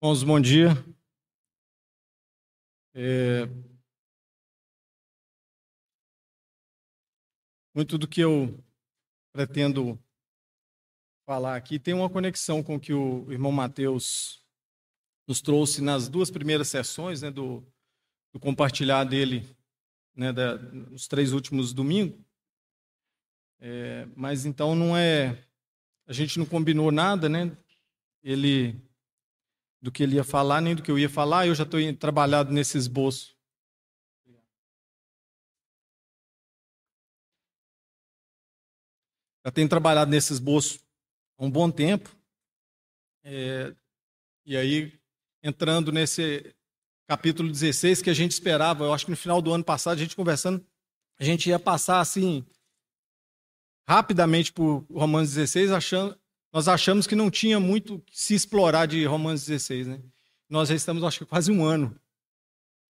Bons, bom dia. É... Muito do que eu pretendo falar aqui tem uma conexão com o que o irmão Mateus nos trouxe nas duas primeiras sessões né, do, do compartilhar dele né, da, nos três últimos domingos. É, mas então não é. A gente não combinou nada, né? Ele do que ele ia falar, nem do que eu ia falar. Eu já estou trabalhado nesse esboço. Já tenho trabalhado nesse esboço há um bom tempo. É, e aí, entrando nesse capítulo 16, que a gente esperava, eu acho que no final do ano passado, a gente conversando, a gente ia passar assim, rapidamente por Romanos 16, achando, nós achamos que não tinha muito que se explorar de Romanos 16, né? Nós já estamos, acho que quase um ano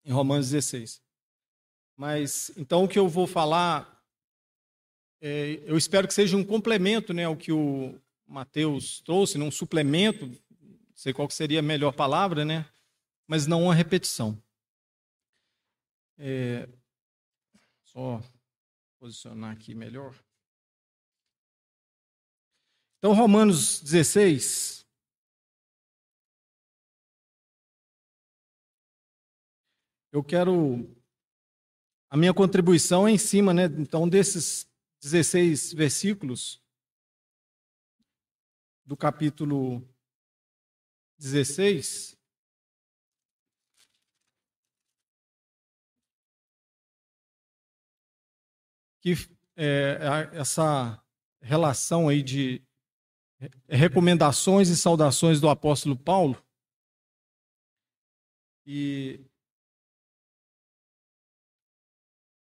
em Romanos 16. Mas, então, o que eu vou falar, é, eu espero que seja um complemento né, ao que o Mateus trouxe, né, um suplemento, não sei qual seria a melhor palavra, né? Mas não uma repetição. É, só posicionar aqui melhor. Então, Romanos 16. Eu quero. A minha contribuição é em cima, né? Então, desses 16 versículos do capítulo 16. Que é, essa relação aí de recomendações e saudações do apóstolo Paulo. E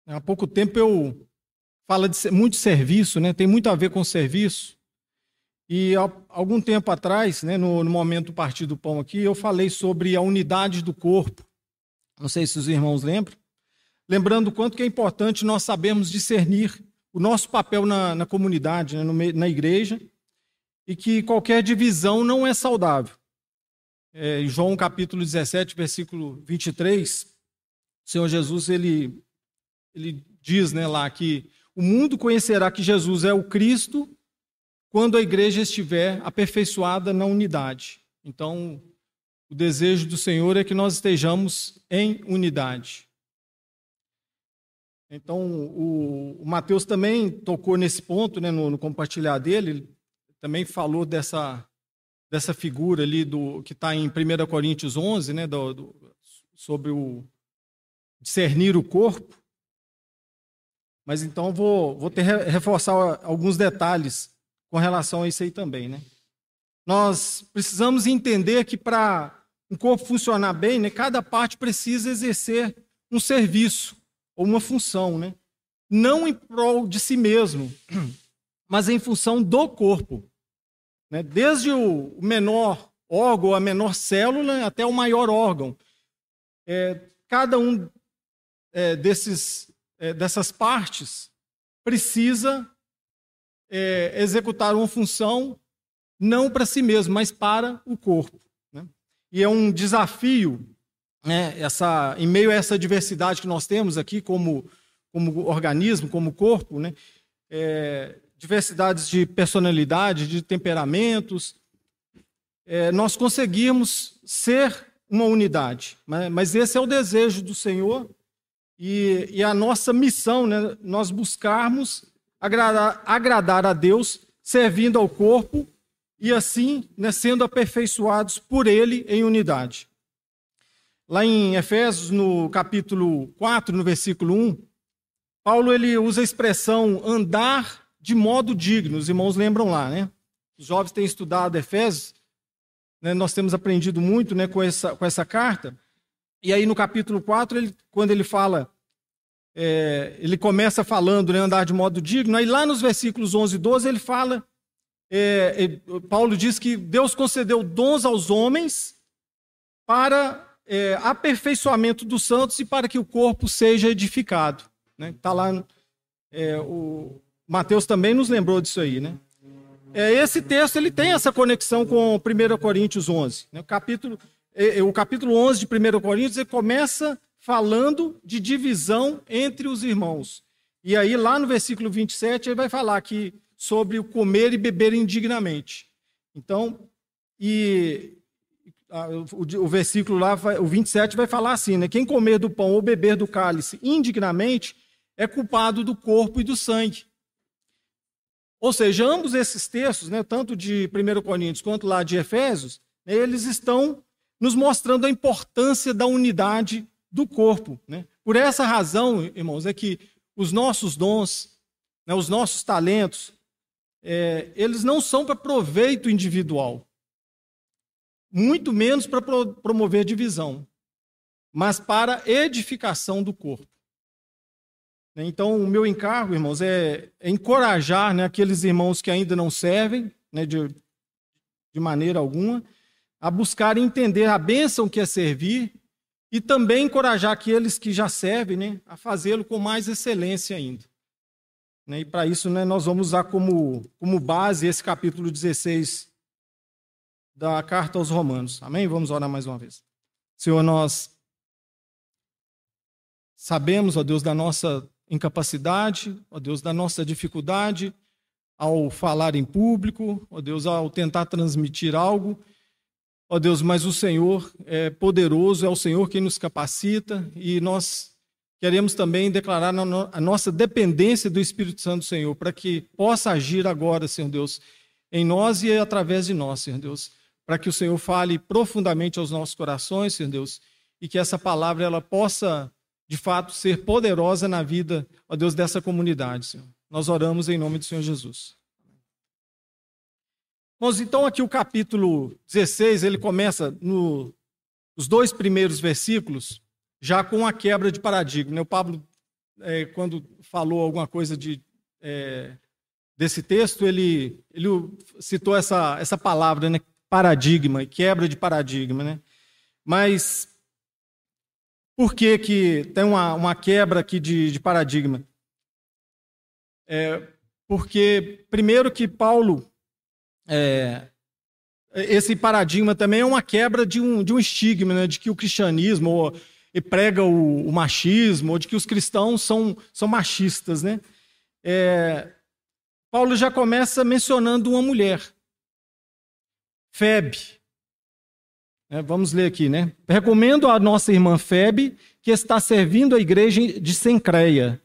há pouco tempo eu falo de muito serviço, né? Tem muito a ver com serviço. E há algum tempo atrás, né, no, no momento do Partido do Pão aqui, eu falei sobre a unidade do corpo. Não sei se os irmãos lembram. Lembrando quanto que é importante nós sabermos discernir o nosso papel na, na comunidade, né, no, na igreja, e que qualquer divisão não é saudável. É, em João capítulo 17, versículo 23, o Senhor Jesus ele, ele diz né, lá que o mundo conhecerá que Jesus é o Cristo quando a igreja estiver aperfeiçoada na unidade. Então, o desejo do Senhor é que nós estejamos em unidade. Então, o, Mateus também tocou nesse ponto, né, no, no compartilhar dele também falou dessa, dessa figura ali do que está em 1 Coríntios 11, né, do, do, sobre o discernir o corpo. Mas então vou, vou ter, reforçar alguns detalhes com relação a isso aí também. Né? Nós precisamos entender que para um corpo funcionar bem, né, cada parte precisa exercer um serviço ou uma função, né? não em prol de si mesmo, mas em função do corpo. Né? Desde o menor órgão, a menor célula, até o maior órgão. É, cada um é, desses, é, dessas partes precisa é, executar uma função não para si mesmo, mas para o corpo. Né? E é um desafio, né, essa, em meio a essa diversidade que nós temos aqui como, como organismo, como corpo, né, é, diversidades de personalidade, de temperamentos, é, nós conseguirmos ser uma unidade. Mas, mas, esse é o desejo do Senhor e, e a nossa missão, né, nós buscarmos agradar, agradar a Deus, servindo ao corpo e assim né, sendo aperfeiçoados por Ele em unidade. Lá em Efésios, no capítulo 4, no versículo 1, Paulo ele usa a expressão andar de modo digno. Os irmãos lembram lá, né? Os jovens têm estudado Efésios, né? nós temos aprendido muito né, com, essa, com essa carta. E aí no capítulo 4, ele, quando ele fala, é, ele começa falando, né, andar de modo digno, aí lá nos versículos 11 e 12 ele fala, é, Paulo diz que Deus concedeu dons aos homens para é, aperfeiçoamento dos santos e para que o corpo seja edificado. Né? Tá lá é, o, Mateus também nos lembrou disso aí, né? É, esse texto ele tem essa conexão com 1 Coríntios 11. Né? O capítulo, o capítulo 11 de 1 Coríntios, ele começa falando de divisão entre os irmãos. E aí, lá no versículo 27, ele vai falar aqui sobre o comer e beber indignamente. Então, e o, o versículo lá, o 27, vai falar assim, né? Quem comer do pão ou beber do cálice indignamente é culpado do corpo e do sangue. Ou seja, ambos esses textos, né, tanto de 1 Coríntios quanto lá de Efésios, né, eles estão nos mostrando a importância da unidade do corpo. Né? Por essa razão, irmãos, é que os nossos dons, né, os nossos talentos, é, eles não são para proveito individual, muito menos para pro promover divisão, mas para edificação do corpo. Então, o meu encargo, irmãos, é, é encorajar né, aqueles irmãos que ainda não servem, né, de, de maneira alguma, a buscar entender a bênção que é servir e também encorajar aqueles que já servem né, a fazê-lo com mais excelência ainda. Né, e para isso né, nós vamos usar como, como base esse capítulo 16 da carta aos Romanos. Amém? Vamos orar mais uma vez. Senhor, nós sabemos, ó Deus, da nossa incapacidade, ó Deus, da nossa dificuldade ao falar em público, ó Deus, ao tentar transmitir algo. Ó Deus, mas o Senhor é poderoso, é o Senhor quem nos capacita e nós queremos também declarar a nossa dependência do Espírito Santo do Senhor, para que possa agir agora, Senhor Deus, em nós e através de nós, Senhor Deus, para que o Senhor fale profundamente aos nossos corações, Senhor Deus, e que essa palavra ela possa de fato ser poderosa na vida, ó Deus, dessa comunidade, Senhor. Nós oramos em nome do Senhor Jesus. Mas então aqui o capítulo 16, ele começa nos no, dois primeiros versículos, já com a quebra de paradigma. Né? O Pablo, é, quando falou alguma coisa de, é, desse texto, ele, ele citou essa, essa palavra, né? paradigma, quebra de paradigma. Né? Mas por que, que tem uma, uma quebra aqui de, de paradigma? É, porque, primeiro, que Paulo, é, esse paradigma também é uma quebra de um, de um estigma, né, de que o cristianismo ou, prega o, o, machismo, ou de que os cristãos são, são machistas. Né? É, Paulo já começa mencionando uma mulher, Febe. É, vamos ler aqui, né? Recomendo à nossa irmã Febe, que está servindo a igreja de Sencreia,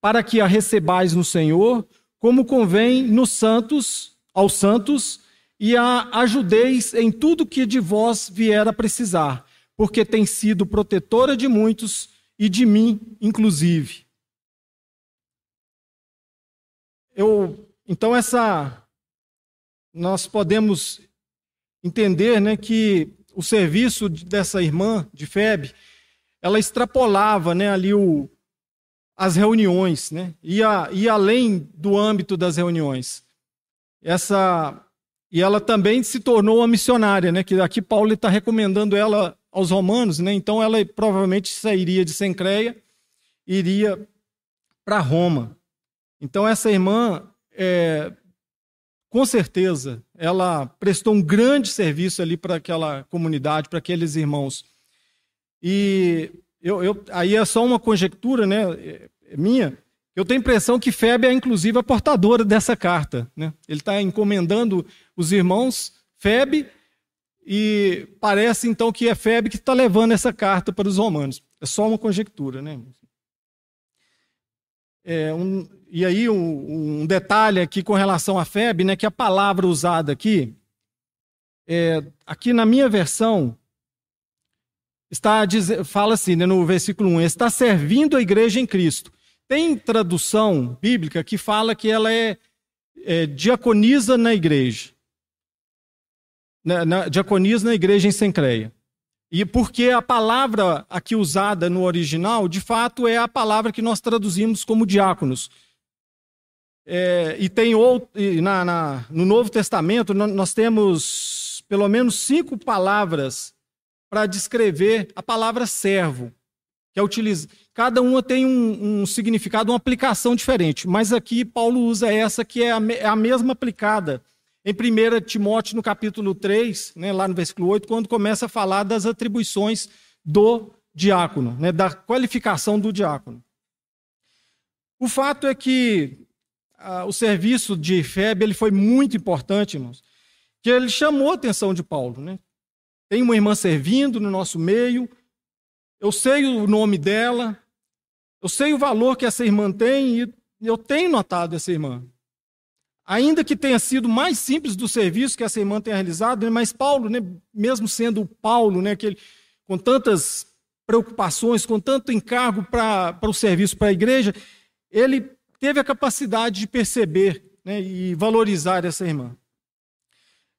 para que a recebais no Senhor, como convém nos santos, aos santos, e a ajudeis em tudo que de vós vier a precisar, porque tem sido protetora de muitos e de mim, inclusive. Eu, então essa nós podemos entender, né, que o serviço dessa irmã de Febe, ela extrapolava né, ali o, as reuniões, né? ia, ia além do âmbito das reuniões. Essa, e ela também se tornou uma missionária, né? que aqui Paulo está recomendando ela aos romanos, né? então ela provavelmente sairia de Sencreia iria para Roma. Então essa irmã é, com certeza, ela prestou um grande serviço ali para aquela comunidade, para aqueles irmãos. E eu, eu, aí é só uma conjectura né, é minha. Eu tenho a impressão que Febe é, inclusive, a portadora dessa carta. Né? Ele está encomendando os irmãos Febe, e parece então que é Febe que está levando essa carta para os romanos. É só uma conjectura, né? É, um, e aí um, um, detalhe aqui com relação à FEB, né, que a palavra usada aqui, é, aqui na minha versão, está fala assim, né, no versículo 1, está servindo a igreja em Cristo. Tem tradução bíblica que fala que ela é, é diaconisa na igreja. Na, na, diaconisa na igreja em Sencreia. E porque a palavra aqui usada no original, de fato, é a palavra que nós traduzimos como diáconos. É, e tem outro, na, na, no Novo Testamento, nós temos pelo menos cinco palavras para descrever a palavra servo, que é utiliza. Cada uma tem um, um, significado, uma aplicação diferente. Mas aqui Paulo usa essa que é a, é a mesma aplicada em 1 Timóteo, no capítulo 3, né, lá no versículo 8, quando começa a falar das atribuições do diácono, né, da qualificação do diácono. O fato é que ah, o serviço de Febe ele foi muito importante, irmãos, que ele chamou a atenção de Paulo. Né? Tem uma irmã servindo no nosso meio, eu sei o nome dela, eu sei o valor que essa irmã tem e eu tenho notado essa irmã. Ainda que tenha sido mais simples do serviço que essa irmã tenha realizado, né, mas Paulo, né, mesmo sendo Paulo, né, que ele, com tantas preocupações, com tanto encargo para o serviço para a igreja, ele teve a capacidade de perceber né, e valorizar essa irmã.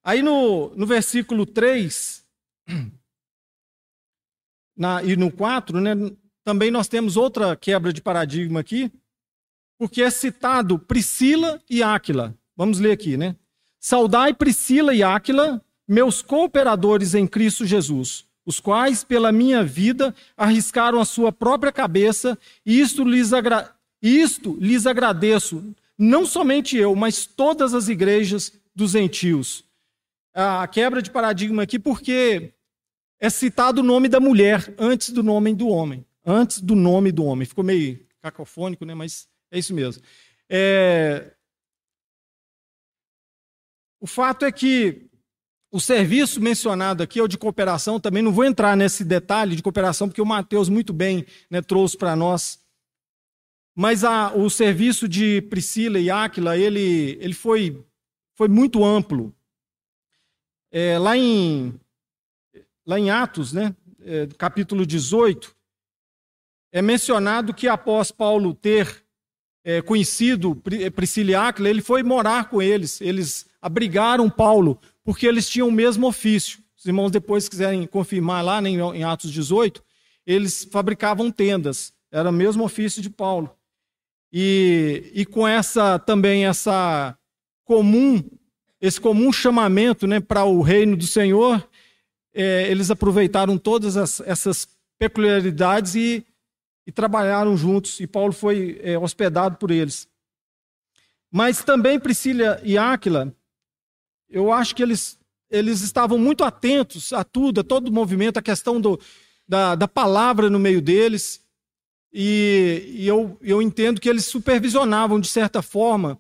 Aí no, no versículo 3 na, e no 4, né, também nós temos outra quebra de paradigma aqui, porque é citado Priscila e Áquila. Vamos ler aqui, né? Saudai Priscila e Áquila, meus cooperadores em Cristo Jesus, os quais, pela minha vida, arriscaram a sua própria cabeça, e isto lhes, agra... isto lhes agradeço, não somente eu, mas todas as igrejas dos gentios. A quebra de paradigma aqui, porque é citado o nome da mulher antes do nome do homem. Antes do nome do homem. Ficou meio cacofônico, né? mas é isso mesmo. É... O fato é que o serviço mencionado aqui é o de cooperação, também não vou entrar nesse detalhe de cooperação, porque o Mateus muito bem né, trouxe para nós. Mas a, o serviço de Priscila e Áquila, ele, ele foi, foi muito amplo. É, lá, em, lá em Atos, né, é, capítulo 18, é mencionado que após Paulo ter é, conhecido Priscila e Áquila, ele foi morar com eles. Eles abrigaram Paulo, porque eles tinham o mesmo ofício. Os irmãos depois quiserem confirmar lá né, em Atos 18, eles fabricavam tendas. Era o mesmo ofício de Paulo. E, e com essa também essa comum esse comum chamamento né, para o reino do Senhor, é, eles aproveitaram todas as, essas peculiaridades e e trabalharam juntos, e Paulo foi é, hospedado por eles. Mas também Priscila e Áquila, eu acho que eles, eles estavam muito atentos a tudo, a todo o movimento, a questão do, da, da palavra no meio deles, e, e eu, eu entendo que eles supervisionavam, de certa forma,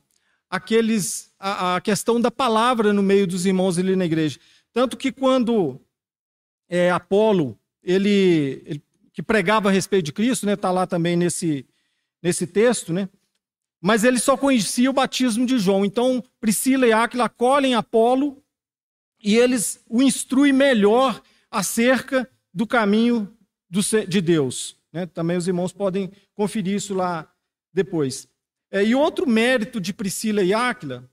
aqueles a, a, questão da palavra no meio dos irmãos ali na igreja. Tanto que quando é, Apolo ele, ele que pregava a respeito de Cristo, né? Está lá também nesse, nesse texto, né? Mas ele só conhecia o batismo de João. Então, Priscila e Áquila acolhem Apolo e eles o instruem melhor acerca do caminho do, de Deus. Né? Também os irmãos podem conferir isso lá depois. É, e outro mérito de Priscila e Áquila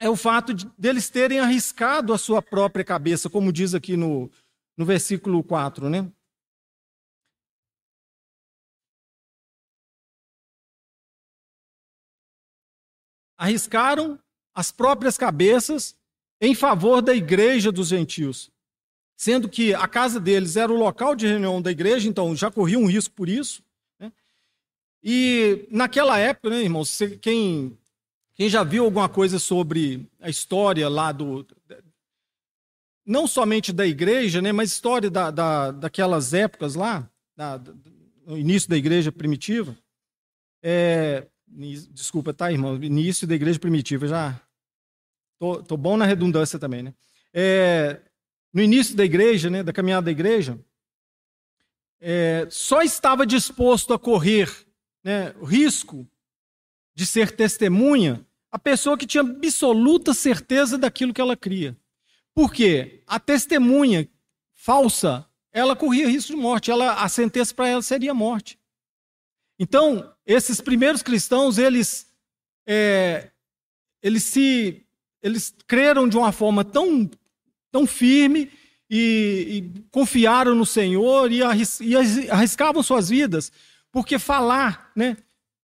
é o fato de deles terem arriscado a sua própria cabeça, como diz aqui no, no versículo 4, né? Arriscaram as próprias cabeças em favor da igreja dos gentios, sendo que a casa deles era o local de reunião da igreja, então já corria um risco por isso. Né? E naquela época, né, irmãos, quem, quem já viu alguma coisa sobre a história lá do. Não somente da igreja, né, mas história da, da, daquelas épocas lá, da, no início da igreja primitiva, é, Desculpa, tá, irmão? Início da igreja primitiva, já. Tô, tô bom na redundância também, né? É, no início da igreja, né, da caminhada da igreja, é, só estava disposto a correr né, o risco de ser testemunha a pessoa que tinha absoluta certeza daquilo que ela cria. Por quê? A testemunha falsa, ela corria risco de morte, ela, a sentença para ela seria morte. Então, esses primeiros cristãos, eles, é, eles se, eles creram de uma forma tão, tão firme e, e confiaram no Senhor e, arris, e arriscavam suas vidas, porque falar, né,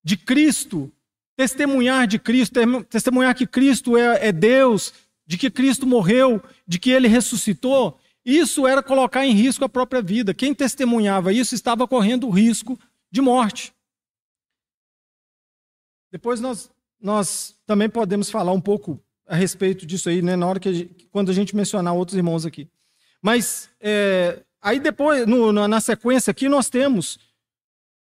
de Cristo, testemunhar de Cristo, testemunhar que Cristo é, é Deus, de que Cristo morreu, de que Ele ressuscitou, isso era colocar em risco a própria vida. Quem testemunhava isso estava correndo o risco de morte. Depois nós, nós também podemos falar um pouco a respeito disso aí, né, na hora que a gente, quando a gente mencionar outros irmãos aqui. Mas é, aí depois, no, na sequência aqui, nós temos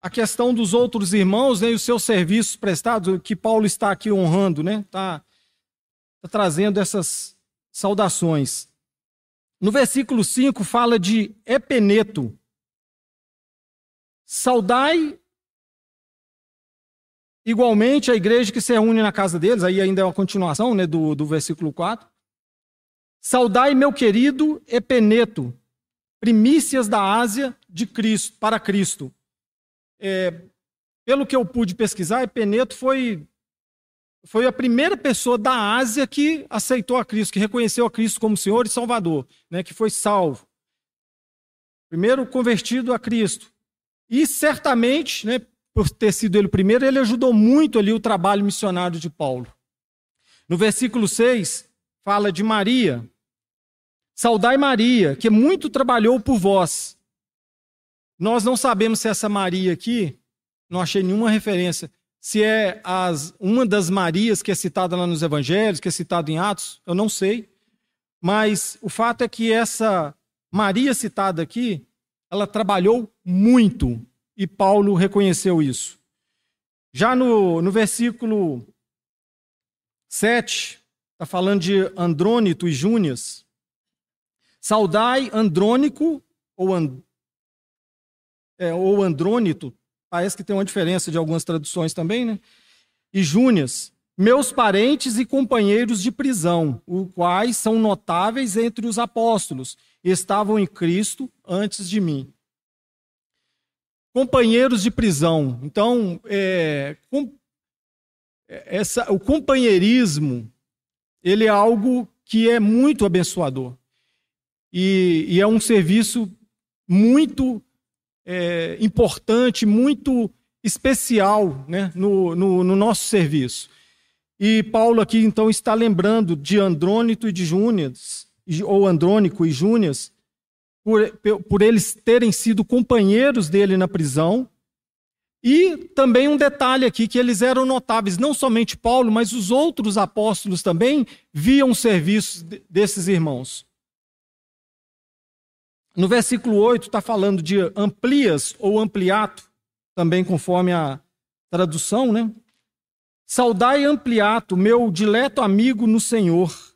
a questão dos outros irmãos né, e os seus serviços prestados, que Paulo está aqui honrando, né? Está tá trazendo essas saudações. No versículo 5 fala de Epeneto. Saudai igualmente a igreja que se reúne na casa deles, aí ainda é uma continuação né, do, do versículo 4. Saudai meu querido Epeneto, primícias da Ásia de Cristo, para Cristo. É, pelo que eu pude pesquisar, Epeneto foi, foi a primeira pessoa da Ásia que aceitou a Cristo, que reconheceu a Cristo como Senhor e Salvador, né, que foi salvo. Primeiro convertido a Cristo. E certamente, né, por ter sido ele o primeiro, ele ajudou muito ali o trabalho missionário de Paulo. No versículo 6, fala de Maria. Saudai Maria, que muito trabalhou por vós nós não sabemos se essa Maria aqui, não achei nenhuma referência, se é as, uma das Marias que é citada lá nos Evangelhos, que é citada em Atos, eu não sei. Mas o fato é que essa Maria citada aqui, ela trabalhou muito e Paulo reconheceu isso. Já no, no versículo 7, está falando de Andrônito e Júnias. Saudai Andrônico, ou And, é, ou Andrônito, parece que tem uma diferença de algumas traduções também, né? E Júnias, meus parentes e companheiros de prisão, os quais são notáveis entre os apóstolos, estavam em Cristo antes de mim. Companheiros de prisão. Então, é, com, essa, o companheirismo, ele é algo que é muito abençoador. E, e é um serviço muito é, importante, muito especial né, no, no, no, nosso serviço. E Paulo aqui então está lembrando de Andrônito e de Júnias, ou Andrônico e Júnias, por, por eles terem sido companheiros dele na prisão. E também um detalhe aqui, que eles eram notáveis, não somente Paulo, mas os outros apóstolos também viam os serviços desses irmãos. No versículo 8 está falando de amplias ou ampliato, também conforme a tradução, né? Saudai ampliato, meu dileto amigo no Senhor.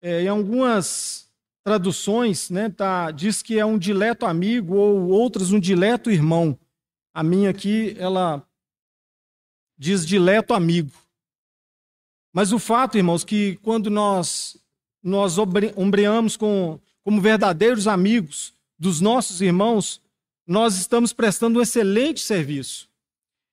É, em algumas traduções, né, tá, diz que é um dileto amigo ou outras um dileto irmão. A minha aqui, ela diz dileto amigo. Mas o fato, irmãos, que quando nós nós ombreamos com, como verdadeiros amigos dos nossos irmãos, nós estamos prestando um excelente serviço.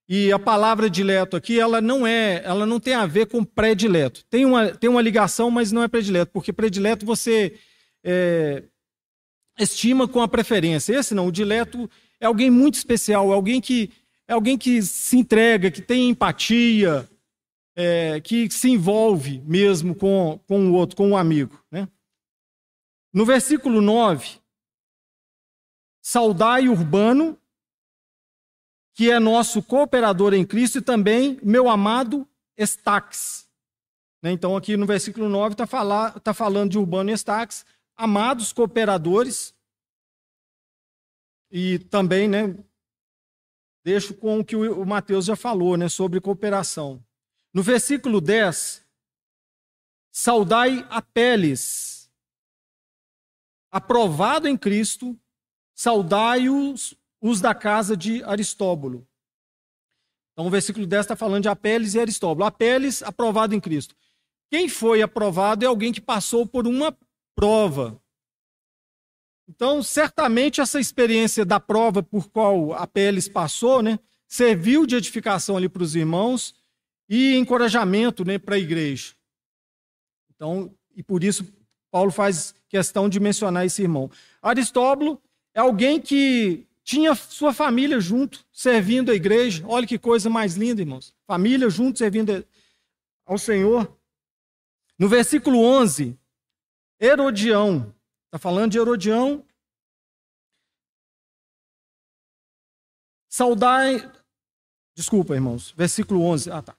E a palavra dileto aqui, ela não é, ela não tem a ver com predileto. Tem uma, tem uma ligação, mas não é predileto, porque predileto você é, estima com a preferência. Esse não, o dileto é alguém muito especial, é alguém que é alguém que se entrega, que tem empatia, é, que se envolve mesmo com, com o outro, com o amigo. Né? No versículo 9, saudai Urbano, que é nosso cooperador em Cristo, e também meu amado Estax. Né? Então, aqui no versículo 9 está tá falando de Urbano e amados cooperadores, e também, né, deixo com o que o Mateus já falou, né, sobre cooperação. No versículo 10, saudai Apeles, aprovado em Cristo, saudai-os os da casa de Aristóbulo. Então, o versículo 10 está falando de Apeles e Aristóbulo. Apeles, aprovado em Cristo. Quem foi aprovado é alguém que passou por uma prova. Então, certamente, essa experiência da prova por qual Apeles passou, né, serviu de edificação ali para os irmãos e encorajamento né, para a igreja. Então, e por isso Paulo faz questão de mencionar esse irmão. Aristóbulo é alguém que tinha sua família junto, servindo a igreja. Olha que coisa mais linda, irmãos. Família junto, servindo ao Senhor. No versículo 11, Herodião. Está falando de Herodião. Saudai. Desculpa, irmãos. Versículo 11. Ah, tá.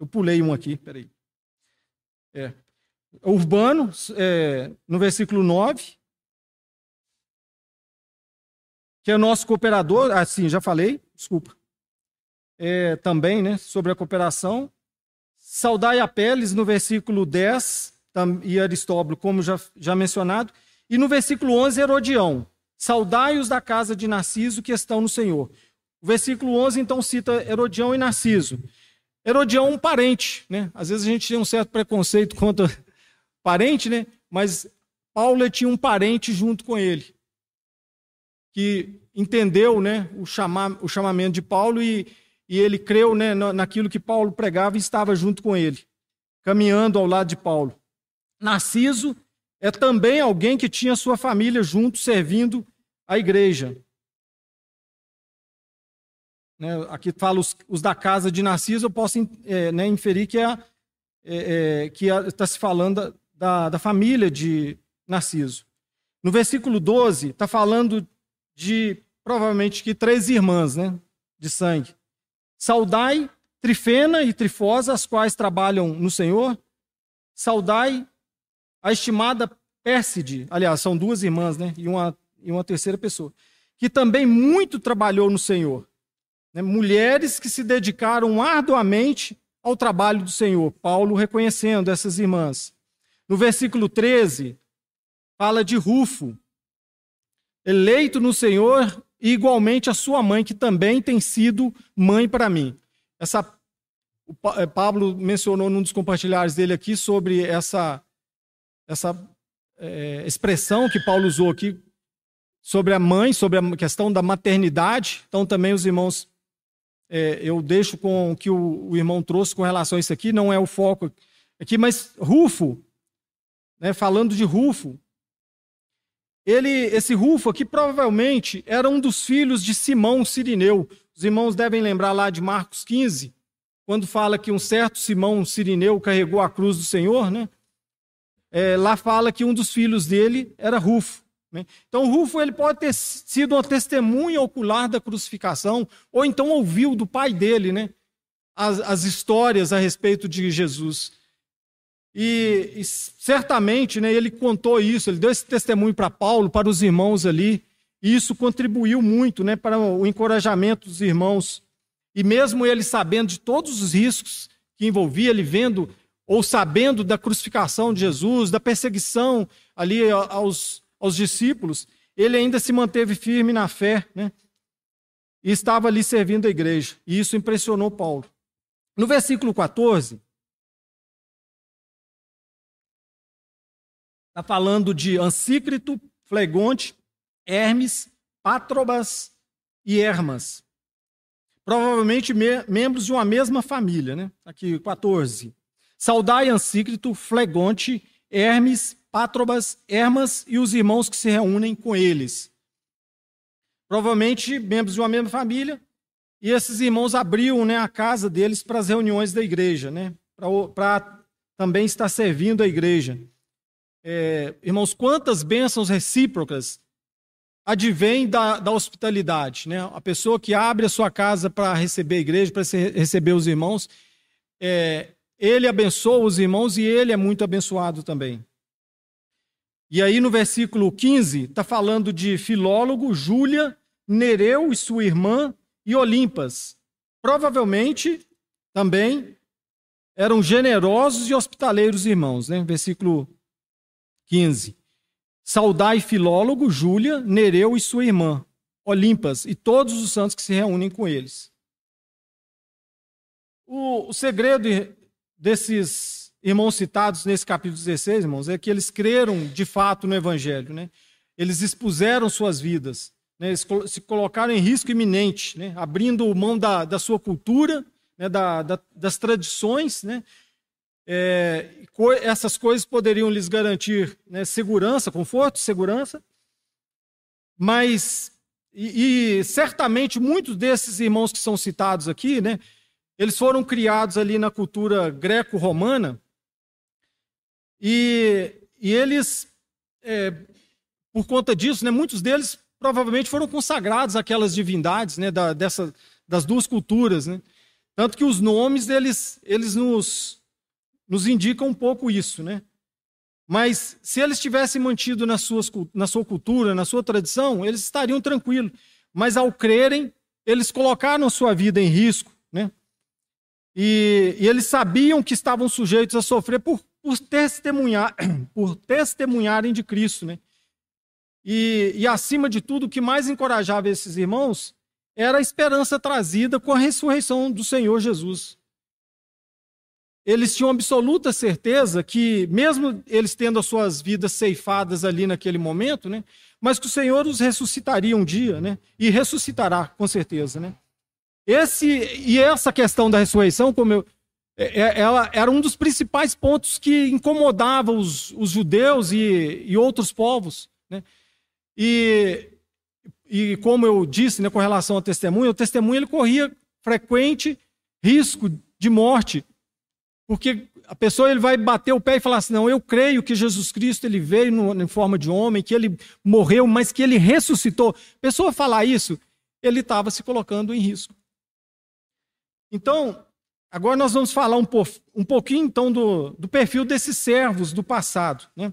Eu pulei um aqui, peraí. É. Urbano, é, no versículo 9, que é nosso cooperador, assim, já falei, desculpa. É, também, né, sobre a cooperação. Saudai Apeles, no versículo 10, e Aristóbulo, como já, já mencionado. E no versículo 11, Herodião. Saudai-os da casa de Narciso que estão no Senhor. O versículo 11, então, cita Herodião e Narciso. Herodião, um parente, né? Às vezes a gente tem um certo preconceito contra parente, né? Mas Paulo tinha um parente junto com ele que entendeu né, o, o chamamento de Paulo e, e ele creu né, naquilo que Paulo pregava e estava junto com ele, caminhando ao lado de Paulo. Narciso é também alguém que tinha sua família junto, servindo a igreja. Né, aqui fala os, os, da casa de Narciso, eu posso é, né, inferir que é, é, é que está se falando da, da família de Narciso. No versículo 12, está falando de provavelmente que três irmãs, né, de sangue. Saudai Trifena e Trifosa, as quais trabalham no Senhor. Saudai a estimada Pérside, aliás, são duas irmãs, né, e uma, e uma terceira pessoa, que também muito trabalhou no Senhor. Né, mulheres que se dedicaram arduamente ao trabalho do Senhor. Paulo reconhecendo essas irmãs. No versículo 13, fala de Rufo, eleito no Senhor, e igualmente a sua mãe, que também tem sido mãe para mim. Essa, o eh, Pablo mencionou num dos compartilhares dele aqui sobre essa, essa é, expressão que Paulo usou aqui sobre a mãe, sobre a questão da maternidade. Então, também os irmãos, é, eu deixo com o que o, o, irmão trouxe com relação a isso aqui, não é o foco aqui, mas Rufo, né, falando de Rufo, ele, esse Rufo aqui provavelmente era um dos filhos de Simão Sirineu. Os irmãos devem lembrar lá de Marcos 15, quando fala que um certo Simão Sirineu carregou a cruz do Senhor, né? É, lá fala que um dos filhos dele era Rufo. Né? Então, Rufo ele pode ter sido uma testemunha ocular da crucificação, ou então ouviu do pai dele né? as, as histórias a respeito de Jesus. E, e certamente né, ele contou isso, ele deu esse testemunho para Paulo, para os irmãos ali, e isso contribuiu muito né, para o encorajamento dos irmãos. E mesmo ele sabendo de todos os riscos que envolvia, ele vendo ou sabendo da crucificação de Jesus, da perseguição ali aos, aos discípulos, ele ainda se manteve firme na fé, né? E estava ali servindo a igreja. E isso impressionou Paulo. No versículo 14, Está falando de Ancícrito, Flegonte, Hermes, Pátrobas e Hermas. Provavelmente me membros de uma mesma família, né? Aqui, 14. Saudai Ancícrito, Flegonte, Hermes, Pátrobas, Hermas e os irmãos que se reúnem com eles. Provavelmente membros de uma mesma família, e esses irmãos abriam né, a casa deles para as reuniões da igreja, né? para também estar servindo a igreja. É, irmãos, quantas bênçãos recíprocas advêm da, da hospitalidade. Né? A pessoa que abre a sua casa para receber a igreja, para receber os irmãos, é, ele abençoa os irmãos e ele é muito abençoado também. E aí no versículo 15, está falando de Filólogo, Júlia, Nereu e sua irmã e Olimpas. Provavelmente também eram generosos e hospitaleiros irmãos. Né? Versículo 15. Saudai Filólogo, Júlia, Nereu e sua irmã, Olimpas, e todos os santos que se reúnem com eles. O, o segredo desses irmãos citados nesse capítulo 16, irmãos, é que eles creram de fato no Evangelho. Né? Eles expuseram suas vidas, né? eles se colocaram em risco iminente, né? abrindo mão da, da sua cultura, né? da, da, das tradições, né? É, essas coisas poderiam lhes garantir né, segurança, conforto, segurança, mas e, e, certamente muitos desses irmãos que são citados aqui, né, eles foram criados ali na cultura greco-romana e, e eles, é, por conta disso, né, muitos deles provavelmente foram consagrados àquelas divindades né, da, dessa, das duas culturas. Né? Tanto que os nomes, eles, eles nos, nos indicam um pouco isso, né? Mas se eles tivessem mantido nas suas, na sua cultura, na sua tradição, eles estariam tranquilos. Mas ao crerem, eles colocaram a sua vida em risco, né? E, e eles sabiam que estavam sujeitos a sofrer por, por testemunhar, por testemunharem de Cristo, né? E, e acima de tudo, o que mais encorajava esses irmãos era a esperança trazida com a ressurreição do Senhor Jesus. Eles tinham absoluta certeza que, mesmo eles tendo as suas vidas ceifadas ali naquele momento, né, mas que o Senhor os ressuscitaria um dia, né, e ressuscitará, com certeza. Né. Esse, e essa questão da ressurreição, como eu, é, é, ela era um dos principais pontos que incomodava os, os judeus e, e outros povos. Né. E e como eu disse, né, com relação ao testemunho, o testemunho ele corria frequente risco de morte, porque a pessoa ele vai bater o pé e falar assim: não, eu creio que Jesus Cristo ele veio no, em forma de homem, que ele morreu, mas que ele ressuscitou. A pessoa falar isso, ele estava se colocando em risco. Então, agora nós vamos falar um, po, um pouquinho então do, do perfil desses servos do passado, né?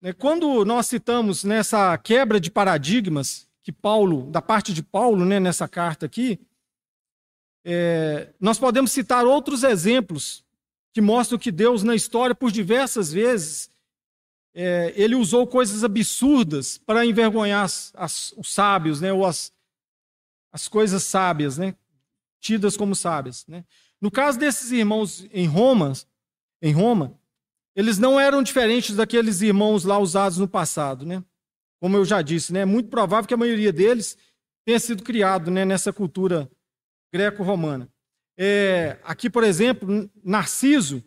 Né, quando nós citamos nessa quebra de paradigmas que Paulo, da parte de Paulo, né, nessa carta aqui, é, nós podemos citar outros exemplos que mostram que Deus, na história, por diversas vezes, é, ele usou coisas absurdas para envergonhar as, as, os sábios, né, ou as, as coisas sábias, né, tidas como sábias. Né. No caso desses irmãos em Roma, em Roma, eles não eram diferentes daqueles irmãos lá usados no passado, né? Como eu já disse, né? É muito provável que a maioria deles tenha sido criado né, nessa cultura greco-romana. É, aqui, por exemplo, Narciso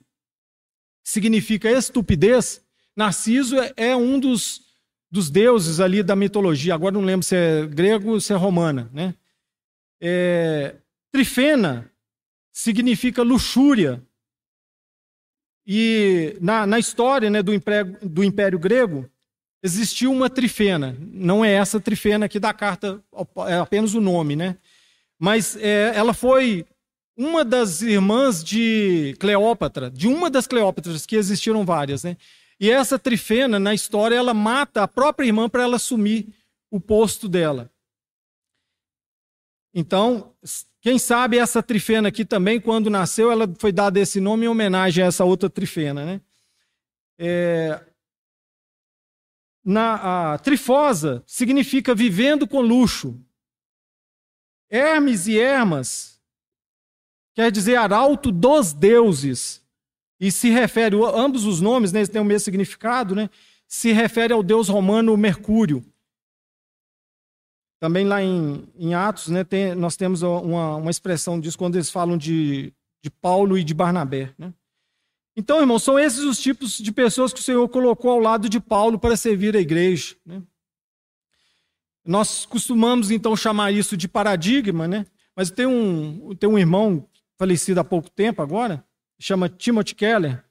significa estupidez. Narciso é, é um dos, dos deuses ali da mitologia. Agora não lembro se é grego ou se é romana, né? É, Trifena significa luxúria. E na, na história né, do, Império, do Império Grego, existiu uma trifena. Não é essa trifena aqui da carta, é apenas o nome, né? Mas é, ela foi uma das irmãs de Cleópatra, de uma das Cleópatras, que existiram várias, né? E essa trifena, na história, ela mata a própria irmã para ela assumir o posto dela. Então, quem sabe essa trifena aqui também, quando nasceu, ela foi dada esse nome em homenagem a essa outra trifena. Né? É, na, a trifosa significa vivendo com luxo. Hermes e Hermas quer dizer arauto dos deuses. E se refere, ambos os nomes, né, eles têm o mesmo significado, né, se refere ao deus romano Mercúrio. Também lá em, em Atos, né, tem, nós temos uma, uma expressão disso quando eles falam de, de Paulo e de Barnabé. Né? Então, irmão, são esses os tipos de pessoas que o Senhor colocou ao lado de Paulo para servir a igreja. Né? Nós costumamos, então, chamar isso de paradigma, né? mas tem um, tem um irmão falecido há pouco tempo agora, chama Timothy Keller.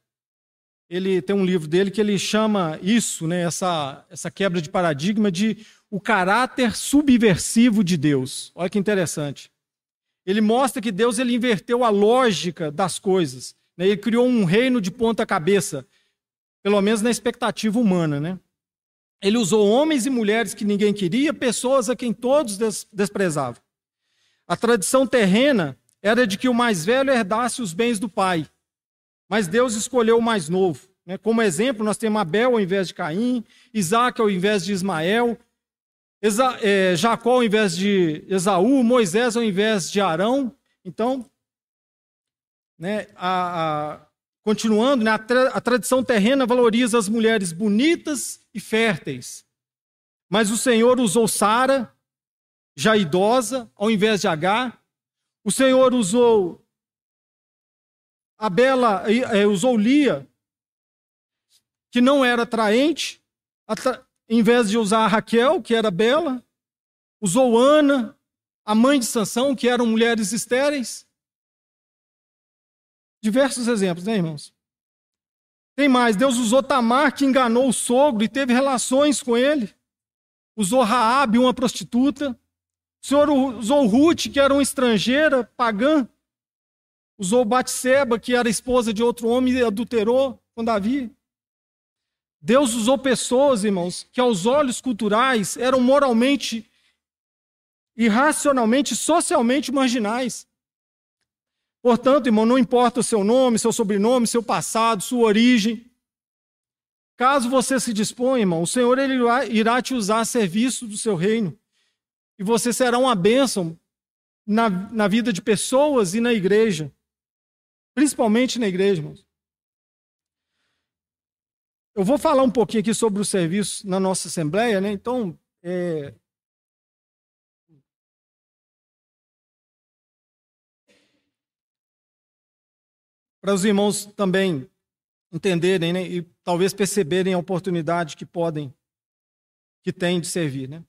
Ele tem um livro dele que ele chama isso, né, essa, essa quebra de paradigma, de o caráter subversivo de Deus. Olha que interessante. Ele mostra que Deus ele inverteu a lógica das coisas. Né? Ele criou um reino de ponta cabeça, pelo menos na expectativa humana. Né? Ele usou homens e mulheres que ninguém queria, pessoas a quem todos desprezavam. A tradição terrena era de que o mais velho herdasse os bens do pai, mas Deus escolheu o mais novo. Né? Como exemplo, nós temos Abel ao invés de Caim, Isaac ao invés de Ismael, é, Jacó ao invés de Esaú, Moisés ao invés de Arão. Então, né, a, a, continuando, né, a, tra, a tradição terrena valoriza as mulheres bonitas e férteis. Mas o Senhor usou Sara, já idosa, ao invés de Agar. O Senhor usou a bela, é, usou Lia, que não era atraente, em vez de usar a Raquel, que era bela, usou Ana, a mãe de Sansão, que eram mulheres estéreis. Diversos exemplos, né, irmãos? Tem mais, Deus usou Tamar, que enganou o sogro e teve relações com ele. Usou Raabe, uma prostituta. O Senhor usou Ruth, que era uma estrangeira, pagã, Usou Batseba, que era esposa de outro homem, e adulterou com Davi. Deus usou pessoas, irmãos, que aos olhos culturais eram moralmente, irracionalmente, socialmente marginais. Portanto, irmão, não importa o seu nome, seu sobrenome, seu passado, sua origem. Caso você se disponha, irmão, o Senhor ele irá te usar a serviço do seu reino. E você será uma bênção na, na vida de pessoas e na igreja. Principalmente na igreja, irmãos. Eu vou falar um pouquinho aqui sobre o serviço na nossa Assembleia, né? Então, é... para os irmãos também entenderem, né? E talvez perceberem a oportunidade que podem, que têm de servir, né?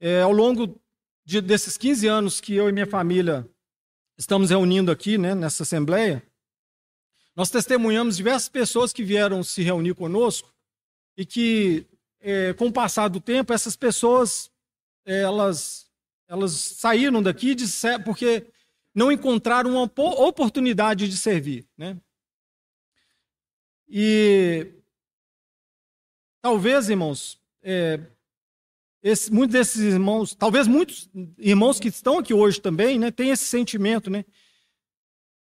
É, ao longo de, desses 15 anos que eu e minha família estamos reunindo aqui, né, nessa Assembleia, nós testemunhamos diversas pessoas que vieram se reunir conosco e que, é, com o passar do tempo, essas pessoas é, elas, elas saíram daqui de, porque não encontraram uma oportunidade de servir. Né? E talvez, irmãos, é, esse, muitos desses irmãos, talvez muitos irmãos que estão aqui hoje também, né, têm esse sentimento, né?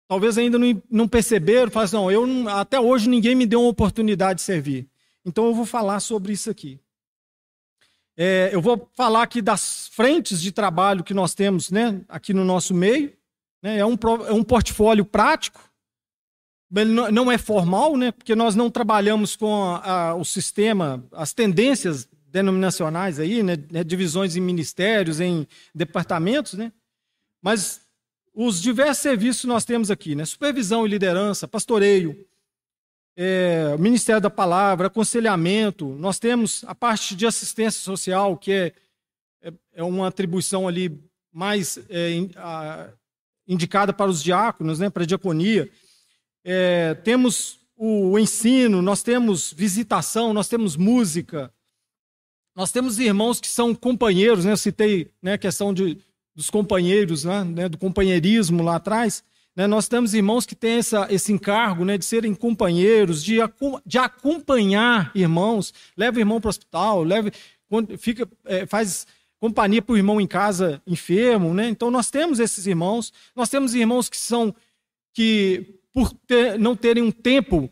talvez ainda não, não perceberam, falam assim, não, eu até hoje ninguém me deu uma oportunidade de servir. Então eu vou falar sobre isso aqui. É, eu vou falar aqui das frentes de trabalho que nós temos né, aqui no nosso meio. Né, é, um, é um portfólio prático, não é formal, né, porque nós não trabalhamos com a, a, o sistema, as tendências denominacionais aí, né, né, divisões em ministérios, em departamentos, né, mas os diversos serviços nós temos aqui, né? Supervisão e liderança, pastoreio, é, Ministério da Palavra, aconselhamento. Nós temos a parte de assistência social, que é, é, é uma atribuição ali mais é, a, indicada para os diáconos, né, para a diaconia. É, temos o, ensino, nós temos visitação, nós temos música. Nós temos irmãos que são companheiros, né? Eu citei né, a questão de dos companheiros, né, né, do companheirismo lá atrás, né, nós temos irmãos que têm essa, esse encargo né, de serem companheiros, de, de acompanhar irmãos, leva o irmão para o hospital, leva, fica, é, faz companhia para o irmão em casa enfermo. Né? Então nós temos esses irmãos, nós temos irmãos que são, que por ter, não terem um tempo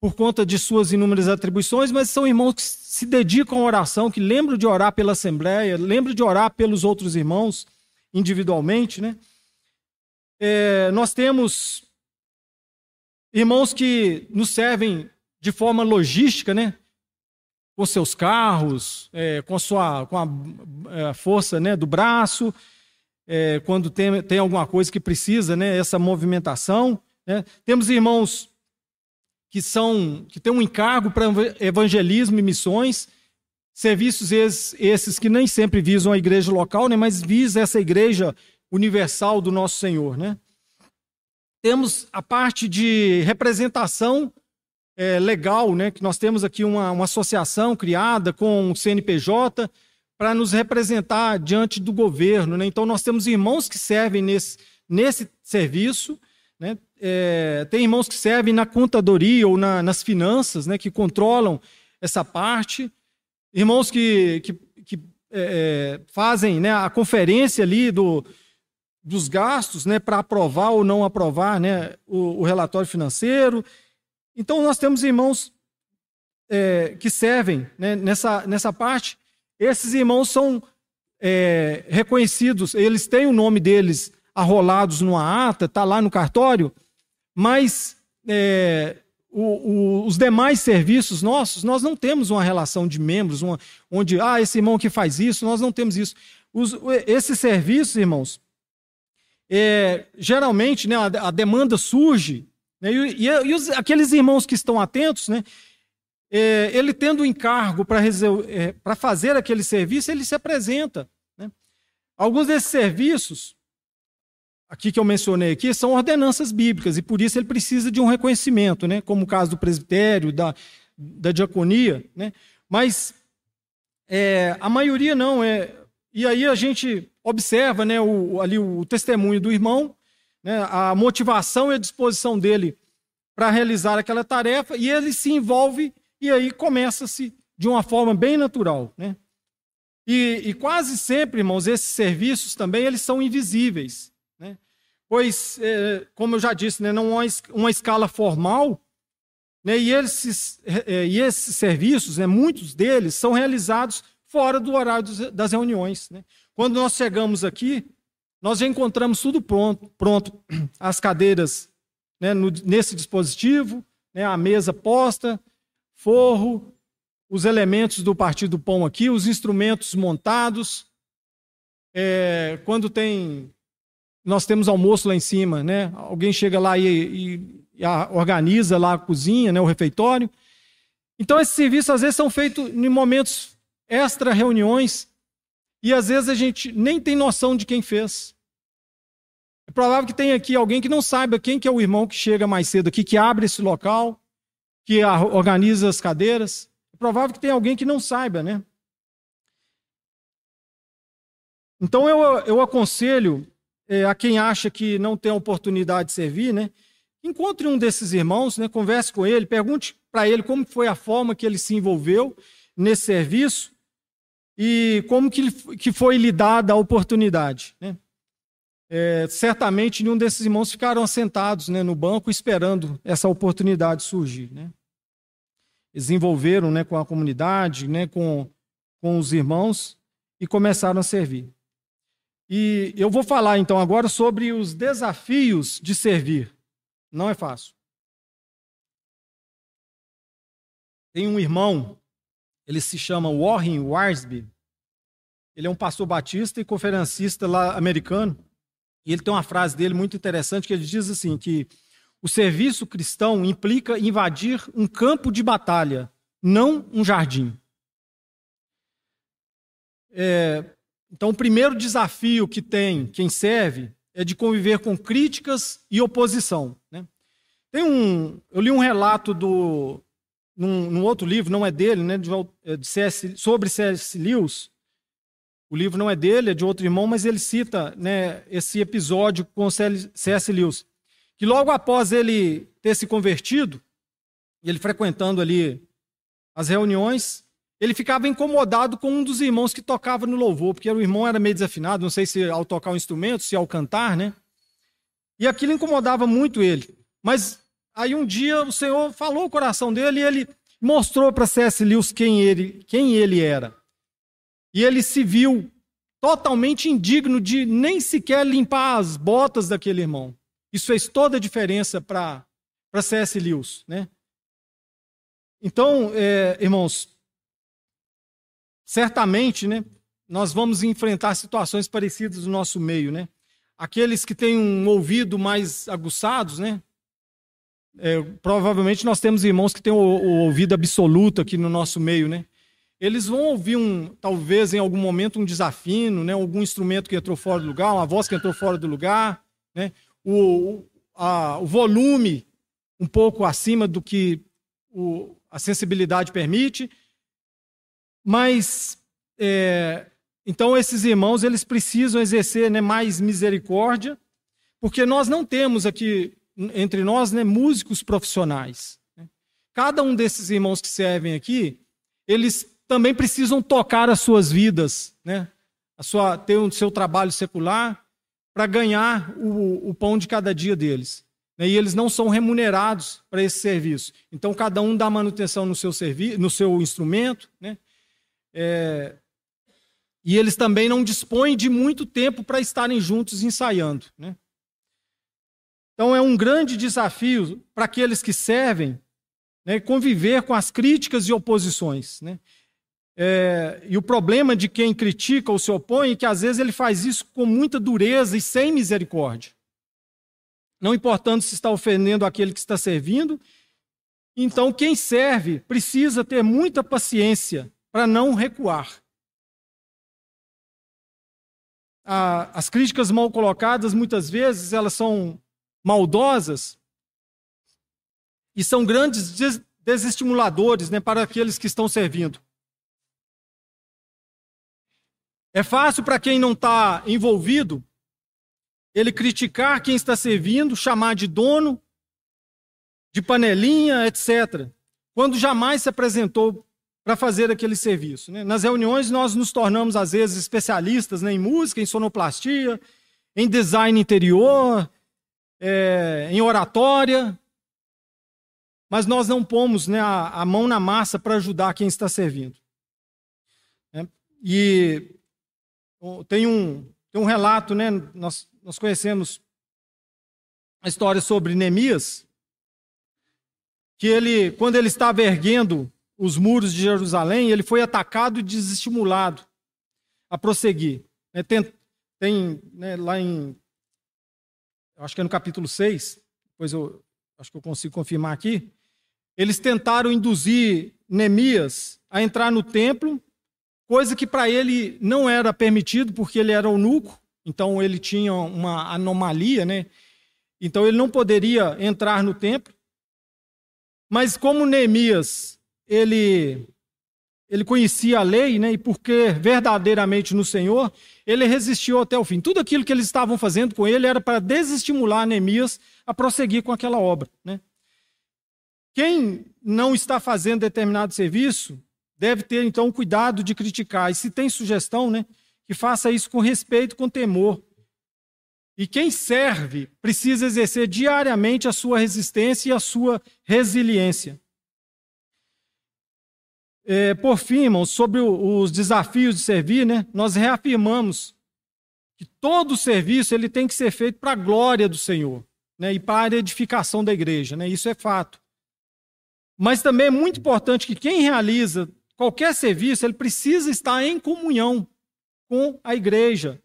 por conta de suas inúmeras atribuições, mas são irmãos que se dedicam à oração, que lembram de orar pela Assembleia, lembram de orar pelos outros irmãos individualmente, né? É, nós temos irmãos que nos servem de forma logística, né? Com seus carros, é, com a sua com a, a, é, força né, do braço, é, quando tem, tem alguma coisa que precisa, né? Essa movimentação. Né? Temos irmãos que são que têm um encargo para evangelismo e missões Serviços esses, esses que nem sempre visam a igreja local, né, mas visa essa igreja universal do nosso Senhor. Né? Temos a parte de representação é, legal, né, que nós temos aqui uma, uma associação criada com o CNPJ para nos representar diante do governo. Né? Então, nós temos irmãos que servem nesse, nesse serviço, né? É, tem irmãos que servem na contadoria ou na, nas finanças, né, que controlam essa parte. Irmãos que, que, que é, é, fazem né, a conferência ali do, dos gastos né, para aprovar ou não aprovar né, o, o, relatório financeiro. Então, nós temos irmãos é, que servem né, nessa, nessa parte. Esses irmãos são é, reconhecidos, eles têm o nome deles arrolados numa ata, está lá no cartório, mas é, o, o, os demais serviços nossos, nós não temos uma relação de membros, uma, onde, ah, esse irmão que faz isso, nós não temos isso. Os, esses serviços, irmãos, é, geralmente né, a, a, demanda surge, e, e, e os, aqueles irmãos que estão atentos, né, é, ele tendo o encargo para é, fazer aquele serviço, ele se apresenta. Né? Alguns desses serviços, aqui que eu mencionei aqui, são ordenanças bíblicas, e por isso ele precisa de um reconhecimento, né? como o caso do presbitério, da, da diaconia. Né? Mas é, a maioria não. É, e aí a gente observa né, o, ali o testemunho do irmão, né, a motivação e a disposição dele para realizar aquela tarefa, e ele se envolve e aí começa-se de uma forma bem natural. Né? E, e, quase sempre, irmãos, esses serviços também eles são invisíveis. Né? Pois, é, como eu já disse, né, não há uma escala formal, né, e, esses, é, e esses serviços, né, muitos deles, são realizados fora do horário das reuniões. Né? Quando nós chegamos aqui, nós já encontramos tudo pronto, pronto as cadeiras né, no, nesse dispositivo, né, a mesa posta, forro, os elementos do partido do pão aqui, os instrumentos montados. É, quando tem. Nós temos almoço lá em cima, né? Alguém chega lá e, e, e organiza lá a cozinha, né, o refeitório. Então, esses serviços às vezes são feitos em momentos extra reuniões e às vezes a gente nem tem noção de quem fez. É provável que tenha aqui alguém que não saiba quem que é o irmão que chega mais cedo aqui, que abre esse local, que organiza as cadeiras. É provável que tenha alguém que não saiba, né? Então eu, eu aconselho é, a quem acha que não tem a oportunidade de servir, né? Encontre um desses irmãos, né? Converse com ele, pergunte para ele como foi a forma que ele se envolveu nesse serviço e como que, que foi lhe dada a oportunidade. Né? É, certamente nenhum desses irmãos ficaram sentados né, no banco esperando essa oportunidade surgir. Né? Desenvolveram né, com a comunidade, né, com, com os irmãos e começaram a servir. E eu vou falar então agora sobre os desafios de servir. Não é fácil. Tem um irmão ele se chama Warren Warsby. Ele é um pastor batista e conferencista lá americano. E ele tem uma frase dele muito interessante que ele diz assim que o serviço cristão implica invadir um campo de batalha, não um jardim. É, então, o primeiro desafio que tem quem serve é de conviver com críticas e oposição. Né? Tem um, eu li um relato do num, num, outro livro, não é dele, né, de, é de CS, sobre C.S. Lewis. O livro não é dele, é de outro irmão, mas ele cita né, esse episódio com C.S. Lewis. Que logo após ele ter se convertido, ele frequentando ali as reuniões, ele ficava incomodado com um dos irmãos que tocava no louvor, porque o irmão era meio desafinado, não sei se ao tocar um instrumento, se ao cantar, né? E aquilo incomodava muito ele. Mas Aí um dia o Senhor falou o coração dele e ele mostrou para C.S. Lewis quem ele, quem ele era. E ele se viu totalmente indigno de nem sequer limpar as botas daquele irmão. Isso fez toda a diferença para C.S. Lewis. Né? Então, é, irmãos, certamente né, nós vamos enfrentar situações parecidas no nosso meio. Né? Aqueles que têm um ouvido mais aguçados, né? É, provavelmente nós temos irmãos que têm o, o, ouvido absoluto aqui no nosso meio, né? Eles vão ouvir um, talvez em algum momento um desafino, né? Algum instrumento que entrou fora do lugar, uma voz que entrou fora do lugar, né? O, a, o volume um pouco acima do que o, a sensibilidade permite, mas é, então esses irmãos eles precisam exercer né, mais misericórdia, porque nós não temos aqui entre nós, né, músicos profissionais. Cada um desses irmãos que servem aqui, eles também precisam tocar as suas vidas, né? A sua, ter o seu trabalho secular para ganhar o, o, pão de cada dia deles. Né? E eles não são remunerados para esse serviço. Então, cada um dá manutenção no seu, servi no seu instrumento. Né? É... E eles também não dispõem de muito tempo para estarem juntos ensaiando. Né? Então, é um grande desafio para aqueles que servem né, conviver com as críticas e oposições. Né? É, e o problema de quem critica ou se opõe é que às vezes ele faz isso com muita dureza e sem misericórdia. Não importando se está ofendendo aquele que está servindo. Então, quem serve precisa ter muita paciência para não recuar. as críticas mal colocadas, muitas vezes, elas são maldosas e são grandes desestimuladores né, para aqueles que estão servindo. É fácil para quem não está envolvido ele criticar quem está servindo, chamar de dono, de panelinha, etc. Quando jamais se apresentou para fazer aquele serviço. Né? Nas reuniões, nós nos tornamos, às vezes, especialistas né, em música, em sonoplastia, em design interior, é, em oratória, mas nós não pomos né, a, a, mão na massa para ajudar quem está servindo. É, e tem um, tem um relato, né, nós, nós conhecemos a história sobre Neemias, que ele, quando ele estava erguendo os muros de Jerusalém, ele foi atacado e desestimulado a prosseguir. Né, tem, tem né, lá em, acho que é no capítulo 6, depois eu acho que eu consigo confirmar aqui, eles tentaram induzir Neemias a entrar no templo, coisa que para ele não era permitido, porque ele era eunuco, então ele tinha uma anomalia, né? Então ele não poderia entrar no templo. Mas como Neemias, ele ele conhecia a lei, né? E porque verdadeiramente no Senhor, ele resistiu até o fim. Tudo aquilo que eles estavam fazendo com ele era para desestimular Neemias a prosseguir com aquela obra, né? Quem não está fazendo determinado serviço deve ter então cuidado de criticar. E se tem sugestão, né, que faça isso com respeito, com temor. E quem serve precisa exercer diariamente a sua resistência e a sua resiliência. É, por fim, sobre os desafios de servir, né, nós reafirmamos que todo serviço ele tem que ser feito para a glória do Senhor né, e para a edificação da igreja. Né, isso é fato. Mas também é muito importante que quem realiza qualquer serviço, ele precisa estar em comunhão com a igreja,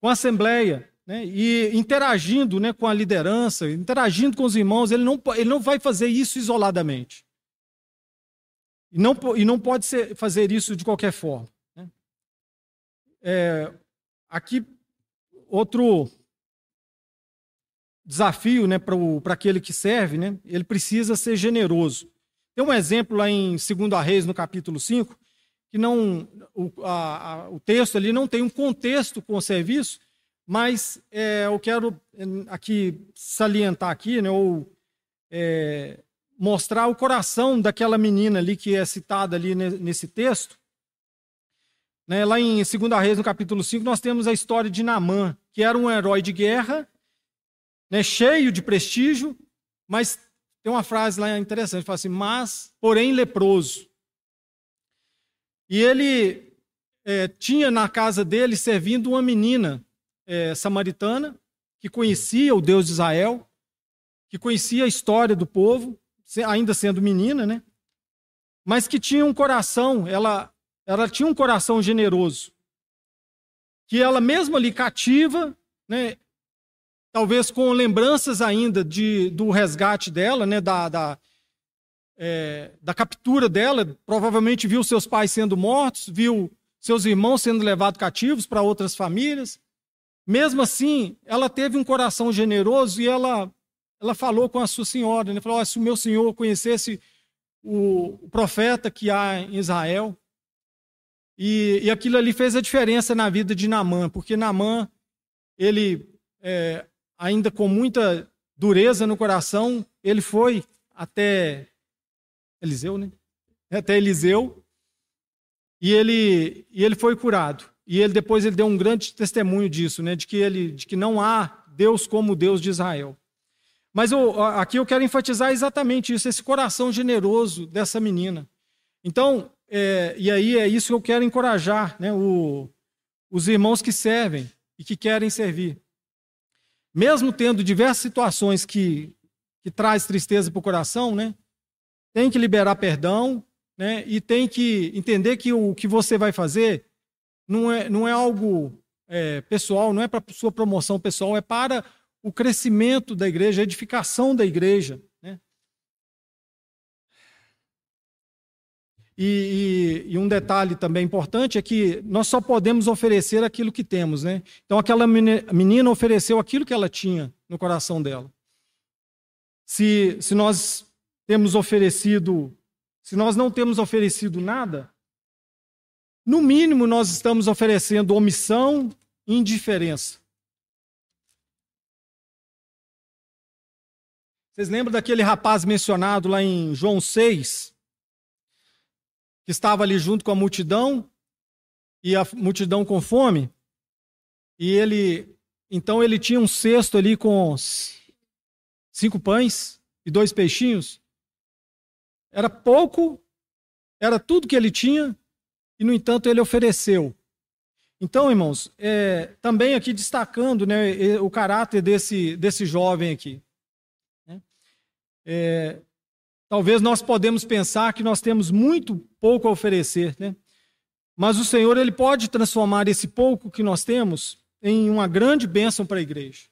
com a assembleia, né? e interagindo né, com a liderança, interagindo com os irmãos. Ele não, ele não vai fazer isso isoladamente. E não, e não pode ser, fazer isso de qualquer forma. Né? É, aqui, outro desafio né, para aquele que serve, né, ele precisa ser generoso. Tem um exemplo lá em 2 Reis, no capítulo 5, que não o, a, a, o texto ali não tem um contexto com o serviço, mas é, eu quero é, aqui salientar aqui, né, ou é, mostrar o coração daquela menina ali que é citada ali nesse texto. Né, lá em 2 Reis, no capítulo 5, nós temos a história de Naamã, que era um herói de guerra, né, cheio de prestígio, mas tem uma frase lá interessante, fala assim, mas, porém, leproso. E ele é, tinha na casa dele servindo uma menina é, samaritana, que conhecia o Deus de Israel, que conhecia a história do povo, ainda sendo menina, né? Mas que tinha um coração, ela, ela tinha um coração generoso. Que ela mesmo ali cativa, né, talvez com lembranças ainda de, do resgate dela, né, da, da, é, da captura dela. Provavelmente viu seus pais sendo mortos, viu seus irmãos sendo levados cativos para outras famílias. Mesmo assim, ela teve um coração generoso e ela, ela falou com a sua senhora, né? falou, oh, se o meu senhor conhecesse o, profeta que há em Israel, e, e, aquilo ali fez a diferença na vida de Namã, porque Namã, ele é, ainda com muita dureza no coração, ele foi até Eliseu, né? Até Eliseu, e ele, e ele foi curado. E ele depois ele deu um grande testemunho disso, né? De que ele, de que não há Deus como Deus de Israel. Mas eu, aqui eu quero enfatizar exatamente isso, esse coração generoso dessa menina. Então, é, e aí é isso que eu quero encorajar, né? O, os irmãos que servem e que querem servir mesmo tendo diversas situações que, que traz tristeza para o coração, né? Tem que liberar perdão, né? E tem que entender que o que você vai fazer não é, não é algo é, pessoal, não é para sua promoção pessoal, é para o crescimento da igreja, a edificação da igreja. E, e, e, um detalhe também importante é que nós só podemos oferecer aquilo que temos, né? Então aquela menina ofereceu aquilo que ela tinha no coração dela. Se, se nós temos oferecido, se nós não temos oferecido nada, no mínimo nós estamos oferecendo omissão e indiferença. Vocês lembram daquele rapaz mencionado lá em João 6? Que estava ali junto com a multidão e a multidão com fome? E ele, então ele tinha um cesto ali com cinco pães e dois peixinhos. Era pouco, era tudo que ele tinha, e no entanto ele ofereceu. Então, irmãos, é, também aqui destacando né, o caráter desse, desse jovem aqui. É, talvez nós podemos pensar que nós temos muito pouco a oferecer, né? mas o Senhor ele pode transformar esse pouco que nós temos em uma grande bênção para a igreja.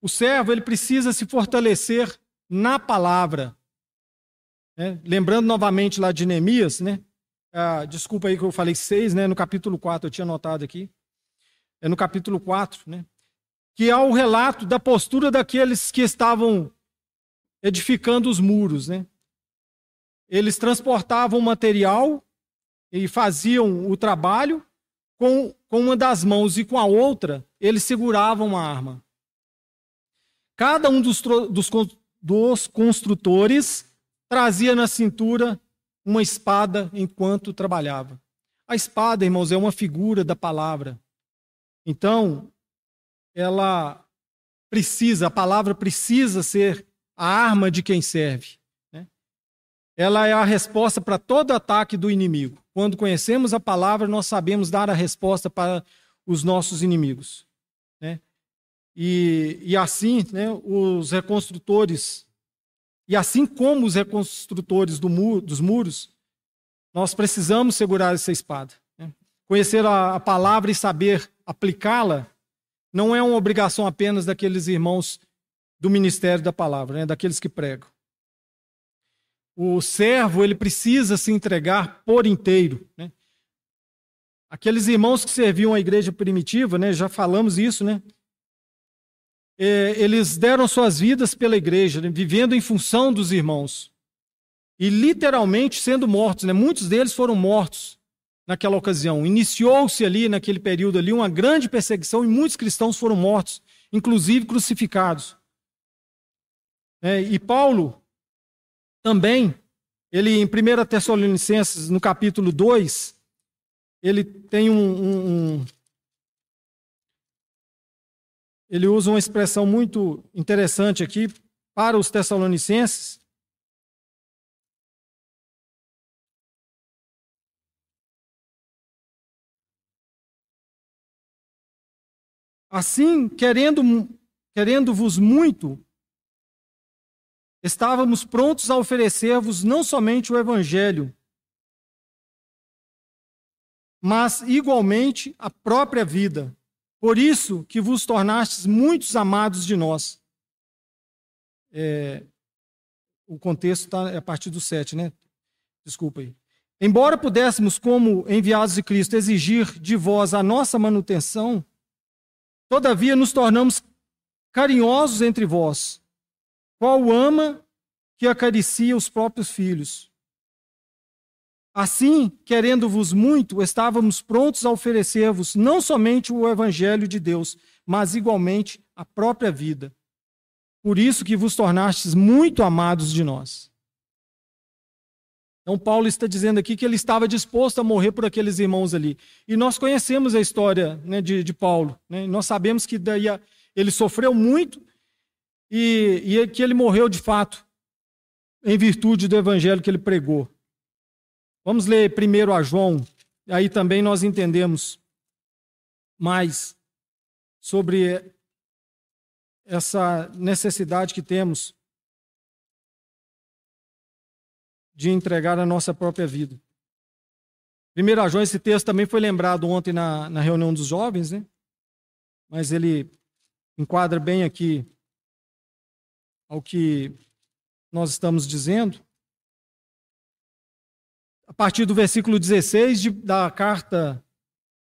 O servo ele precisa se fortalecer na palavra. Né? Lembrando novamente lá de Neemias, né? Ah, desculpa aí que eu falei seis, né? No capítulo 4, eu tinha anotado aqui. É no capítulo 4, né? Que há o relato da postura daqueles que estavam edificando os muros, né? Eles transportavam material e faziam o trabalho, com, com uma das mãos e com a outra, eles seguravam uma arma. Cada um dos, dos, dos construtores trazia na cintura uma espada enquanto trabalhava. A espada, irmãos, é uma figura da palavra. Então, ela precisa, a palavra precisa ser a arma de quem serve. Né? Ela é a resposta para todo ataque do inimigo. Quando conhecemos a palavra, nós sabemos dar a resposta para os nossos inimigos. Né? E, e assim, né, os reconstrutores, e assim como os reconstrutores do muro, dos muros, nós precisamos segurar essa espada. Né? Conhecer a, a palavra e saber aplicá-la não é uma obrigação apenas daqueles irmãos do ministério da palavra, né, daqueles que pregam o servo ele precisa se entregar por inteiro. Né? Aqueles irmãos que serviam a igreja primitiva, né, já falamos isso, né? É, eles deram suas vidas pela igreja, né, vivendo em função dos irmãos. E literalmente sendo mortos. Né? Muitos deles foram mortos naquela ocasião. Iniciou-se ali, naquele período ali, uma grande perseguição e muitos cristãos foram mortos, inclusive crucificados. É, e Paulo, também, ele em 1 Tessalonicenses, no capítulo 2, ele tem um, um, um ele usa uma expressão muito interessante aqui para os Tessalonicenses. Assim, querendo querendo-vos muito, estávamos prontos a oferecer-vos não somente o Evangelho, mas igualmente a própria vida. Por isso que vos tornastes muitos amados de nós. É, o contexto está a partir do 7, né? Desculpa aí. Embora pudéssemos, como enviados de Cristo, exigir de vós a nossa manutenção, todavia nos tornamos carinhosos entre vós, qual ama que acaricia os próprios filhos? Assim, querendo-vos muito, estávamos prontos a oferecer-vos não somente o evangelho de Deus, mas igualmente a própria vida. Por isso que vos tornastes muito amados de nós. Então, Paulo está dizendo aqui que ele estava disposto a morrer por aqueles irmãos ali. E nós conhecemos a história né, de, de, Paulo. Né? Nós sabemos que daí ele sofreu muito e, e que ele morreu de fato, em virtude do evangelho que ele pregou. Vamos ler primeiro a João, aí também nós entendemos mais sobre essa necessidade que temos de entregar a nossa própria vida. Primeiro a João, esse texto também foi lembrado ontem na, na reunião dos jovens, né? Mas ele enquadra bem aqui ao que nós estamos dizendo, a partir do versículo 16 de, da carta,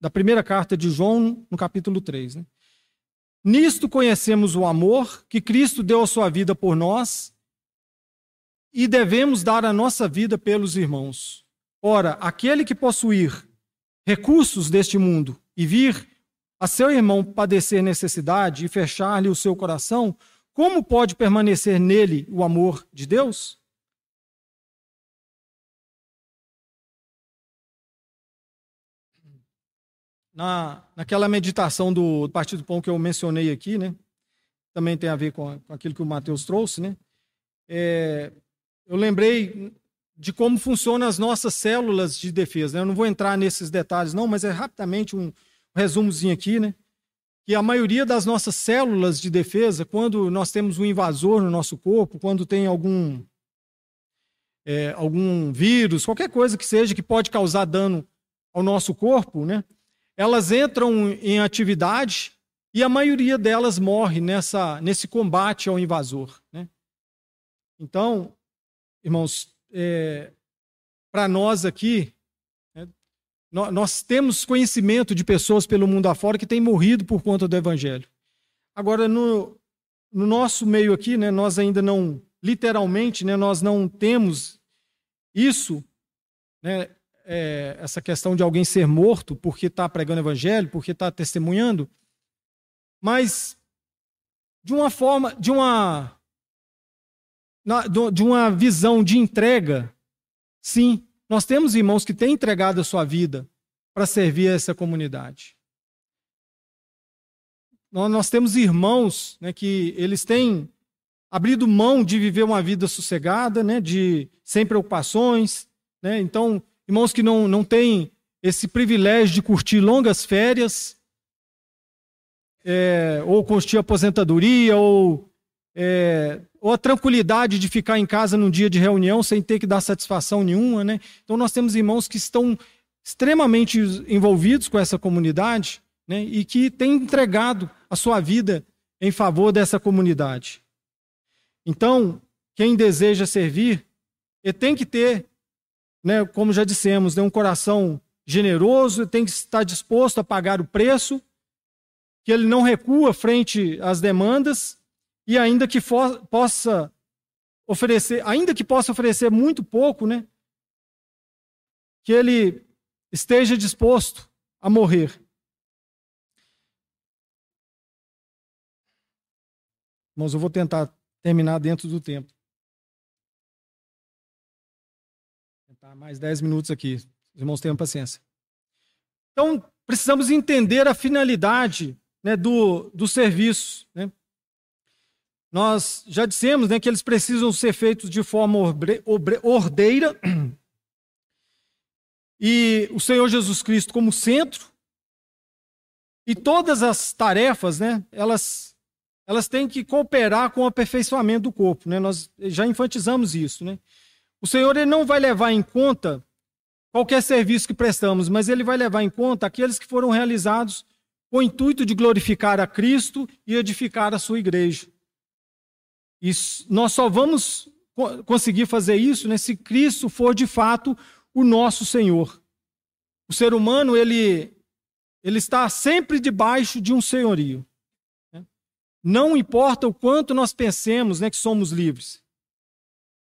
da primeira carta de João, no capítulo 3. Né? Nisto conhecemos o amor que Cristo deu a sua vida por nós e devemos dar a nossa vida pelos irmãos. Ora, aquele que possuir recursos deste mundo e vir a seu irmão padecer necessidade e fechar-lhe o seu coração, como pode permanecer nele o amor de Deus? Na, naquela meditação do Partido Pão que eu mencionei aqui, né? Também tem a ver com, aquilo que o Mateus trouxe, né? É, eu lembrei de como funcionam as nossas células de defesa. Né? Eu não vou entrar nesses detalhes, não, mas é rapidamente um resumozinho aqui, né? Que a maioria das nossas células de defesa, quando nós temos um invasor no nosso corpo, quando tem algum é, algum vírus, qualquer coisa que seja que pode causar dano ao nosso corpo, né? elas entram em atividade e a maioria delas morre nessa, nesse combate ao invasor. Né? Então, irmãos, é, para nós aqui, né, nós temos conhecimento de pessoas pelo mundo afora que têm morrido por conta do Evangelho. Agora, no, no nosso meio aqui, né, nós ainda não, literalmente, né, nós não temos isso, né, é, essa questão de alguém ser morto porque está pregando evangelho, porque está testemunhando, mas de uma forma, de uma, de uma visão de entrega, sim, nós temos irmãos que têm entregado a sua vida para servir a essa comunidade. Nós temos irmãos né, que eles têm abrido mão de viver uma vida sossegada, né, de sem preocupações. Né? Então, irmãos que não, não têm esse privilégio de curtir longas férias, é, ou curtir aposentadoria, ou, é, ou a tranquilidade de ficar em casa num dia de reunião sem ter que dar satisfação nenhuma. Né? Então, nós temos irmãos que estão extremamente envolvidos com essa comunidade né? e que têm entregado a sua vida em favor dessa comunidade. Então, quem deseja servir, ele tem que ter né, como já dissemos, né, um coração generoso, tem que estar disposto a pagar o preço, que ele não recua frente às demandas e ainda que for, possa oferecer, ainda que possa oferecer muito pouco, né, que ele esteja disposto a morrer. Mas eu vou tentar terminar dentro do tempo. Tá, mais 10 minutos aqui. Os irmãos tenham paciência. Então, precisamos entender a finalidade né, do, do serviço. Né? Nós já dissemos né, que eles precisam ser feitos de forma ordeira. E o Senhor Jesus Cristo como centro. E todas as tarefas, né, elas, elas têm que cooperar com o aperfeiçoamento do corpo. Né? Nós já enfatizamos isso. Né? O Senhor ele não vai levar em conta qualquer serviço que prestamos, mas ele vai levar em conta aqueles que foram realizados com o intuito de glorificar a Cristo e edificar a sua igreja. E nós só vamos conseguir fazer isso né, se Cristo for de fato o nosso Senhor. O ser humano ele, ele está sempre debaixo de um senhorio. Né? Não importa o quanto nós pensemos né, que somos livres.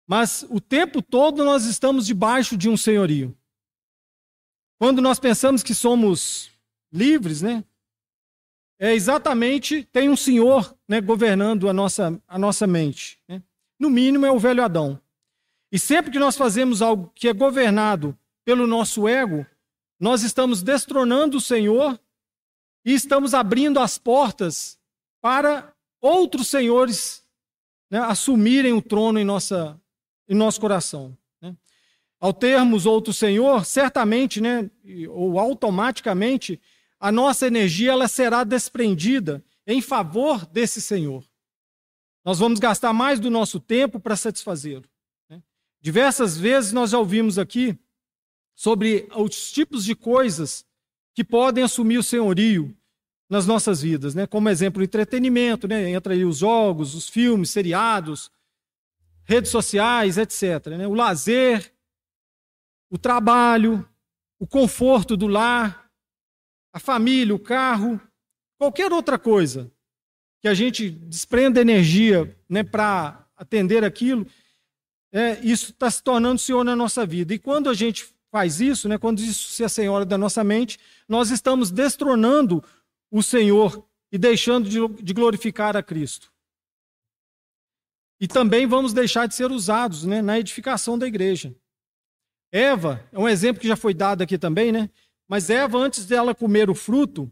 Mas o tempo todo nós estamos debaixo de um senhorio. Quando nós pensamos que somos livres, né? É exatamente, tem um senhor né, governando a nossa, a nossa mente. Né? No mínimo é o velho Adão. E sempre que nós fazemos algo que é governado pelo nosso ego, nós estamos destronando o Senhor e estamos abrindo as portas para outros senhores né, assumirem o trono em nossa, em nosso coração. Né? Ao termos outro Senhor, certamente, né, ou automaticamente, a nossa energia ela será desprendida em favor desse Senhor. Nós vamos gastar mais do nosso tempo para satisfazê-lo. Né? Diversas vezes nós já ouvimos aqui sobre os tipos de coisas que podem assumir o senhorio nas nossas vidas, né? Como exemplo, entretenimento, né? Entra aí os jogos, os filmes, seriados, redes sociais, etc. Né? O lazer, o trabalho, o conforto do lar, a família, o carro, qualquer outra coisa que a gente desprenda energia né, para atender aquilo, é, isso está se tornando Senhor na nossa vida. E quando a gente faz isso, né, quando isso se assenhora da nossa mente, nós estamos destronando o Senhor e deixando de, de glorificar a Cristo. e também vamos deixar de ser usados né, na edificação da igreja. Eva é um exemplo que já foi dado aqui também, né? Mas Eva, antes dela comer o fruto,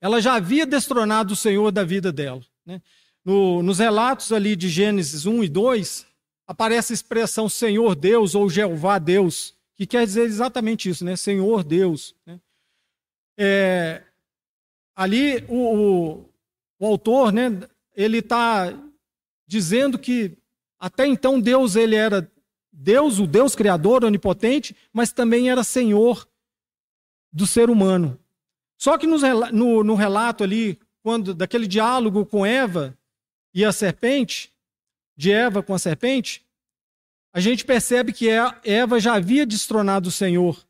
ela já havia destronado o Senhor da vida dela. Né? No, nos relatos ali de Gênesis 1 e 2, aparece a expressão Senhor Deus ou Jeová Deus, que quer dizer exatamente isso, né? Senhor Deus. Né? É, ali o, o, o, autor, né? Ele está dizendo que até então Deus ele era Deus, o Deus criador, onipotente, mas também era Senhor do ser humano. Só que no, no, relato ali, quando daquele diálogo com Eva e a serpente, de Eva com a serpente, a gente percebe que Eva já havia destronado o Senhor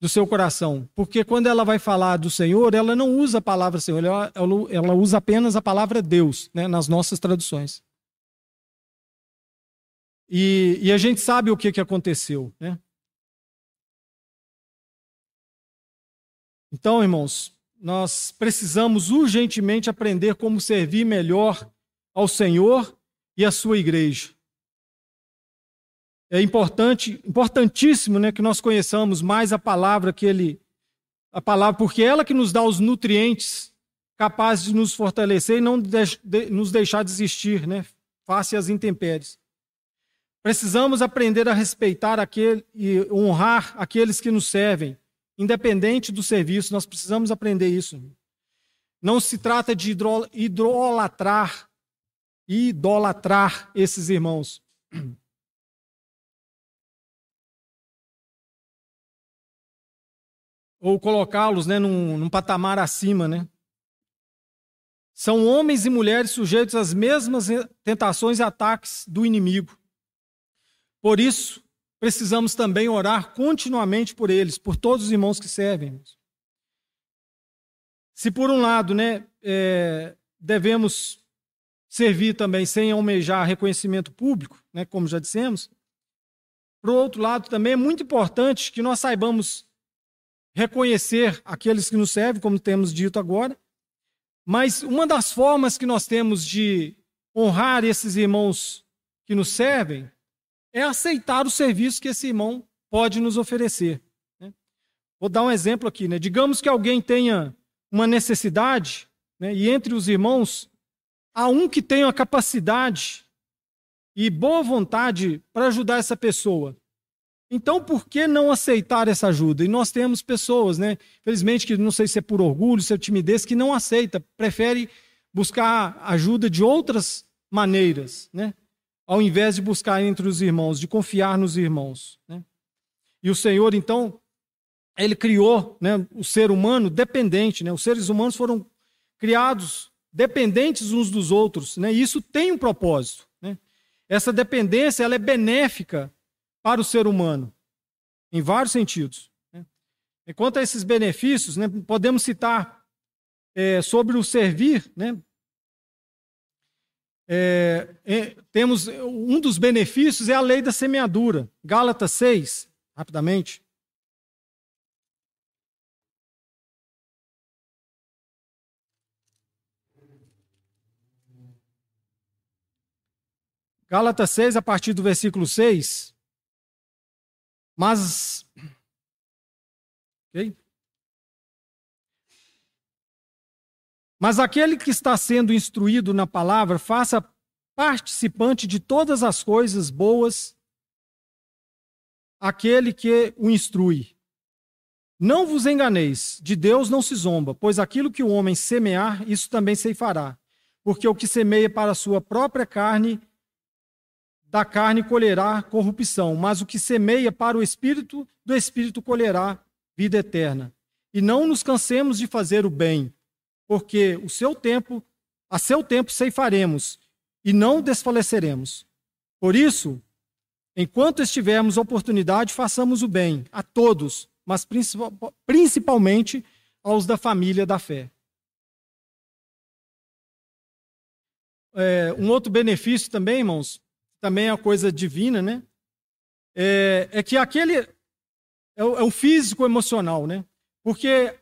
do seu coração. Porque quando ela vai falar do Senhor, ela não usa a palavra Senhor, ela, ela, ela usa apenas a palavra Deus, né, nas nossas traduções. E, e, a gente sabe o que, que aconteceu. Né? Então, irmãos, nós precisamos urgentemente aprender como servir melhor ao Senhor e à sua igreja. É importante, importantíssimo, né, que nós conheçamos mais a palavra que ele a palavra, porque é ela que nos dá os nutrientes capazes de nos fortalecer e não de, de, nos deixar desistir, né, face às intempéries. Precisamos aprender a respeitar aquele e honrar aqueles que nos servem, independente do serviço, nós precisamos aprender isso. Não se trata de idolatrar, idolatrar esses irmãos. Ou colocá-los né, num, num patamar acima, né? São homens e mulheres sujeitos às mesmas tentações e ataques do inimigo. Por isso, precisamos também orar continuamente por eles, por todos os irmãos que servem. Se por um lado, né, é, devemos servir também sem almejar reconhecimento público, né, como já dissemos, por outro lado também é muito importante que nós saibamos reconhecer aqueles que nos servem, como temos dito agora, mas uma das formas que nós temos de honrar esses irmãos que nos servem é aceitar o serviço que esse irmão pode nos oferecer. Né? Vou dar um exemplo aqui. Né? Digamos que alguém tenha uma necessidade, né? e entre os irmãos há um que tenha a capacidade e boa vontade para ajudar essa pessoa. Então, por que não aceitar essa ajuda? E nós temos pessoas, né? Felizmente, que não sei se é por orgulho, se é timidez, que não aceita, prefere buscar ajuda de outras maneiras, né? Ao invés de buscar entre os irmãos, de confiar nos irmãos. Né? E o Senhor, então, ele criou né, o ser humano dependente. Né? Os seres humanos foram criados dependentes uns dos outros. Né? E isso tem um propósito. Né? Essa dependência ela é benéfica para o ser humano, em vários sentidos. Né? Quanto a esses benefícios, né, podemos citar é, sobre o servir, né, é, é, temos um dos benefícios é a lei da semeadura. Gálatas 6, rapidamente. Gálatas 6, a partir do versículo 6. Mas. Okay? Mas aquele que está sendo instruído na palavra, faça participante de todas as coisas boas aquele que o instrui. Não vos enganeis, de Deus não se zomba, pois aquilo que o homem semear, isso também se fará. Porque o que semeia para a sua própria carne, da carne colherá corrupção, mas o que semeia para o espírito, do espírito colherá vida eterna. E não nos cansemos de fazer o bem, porque o seu tempo, a seu tempo ceifaremos e não desfaleceremos. Por isso, enquanto estivermos oportunidade, façamos o bem a todos, mas principalmente aos da família da fé. É, um outro benefício também, irmãos, também é uma coisa divina, né? É, é que aquele é o, é o físico emocional, né? Porque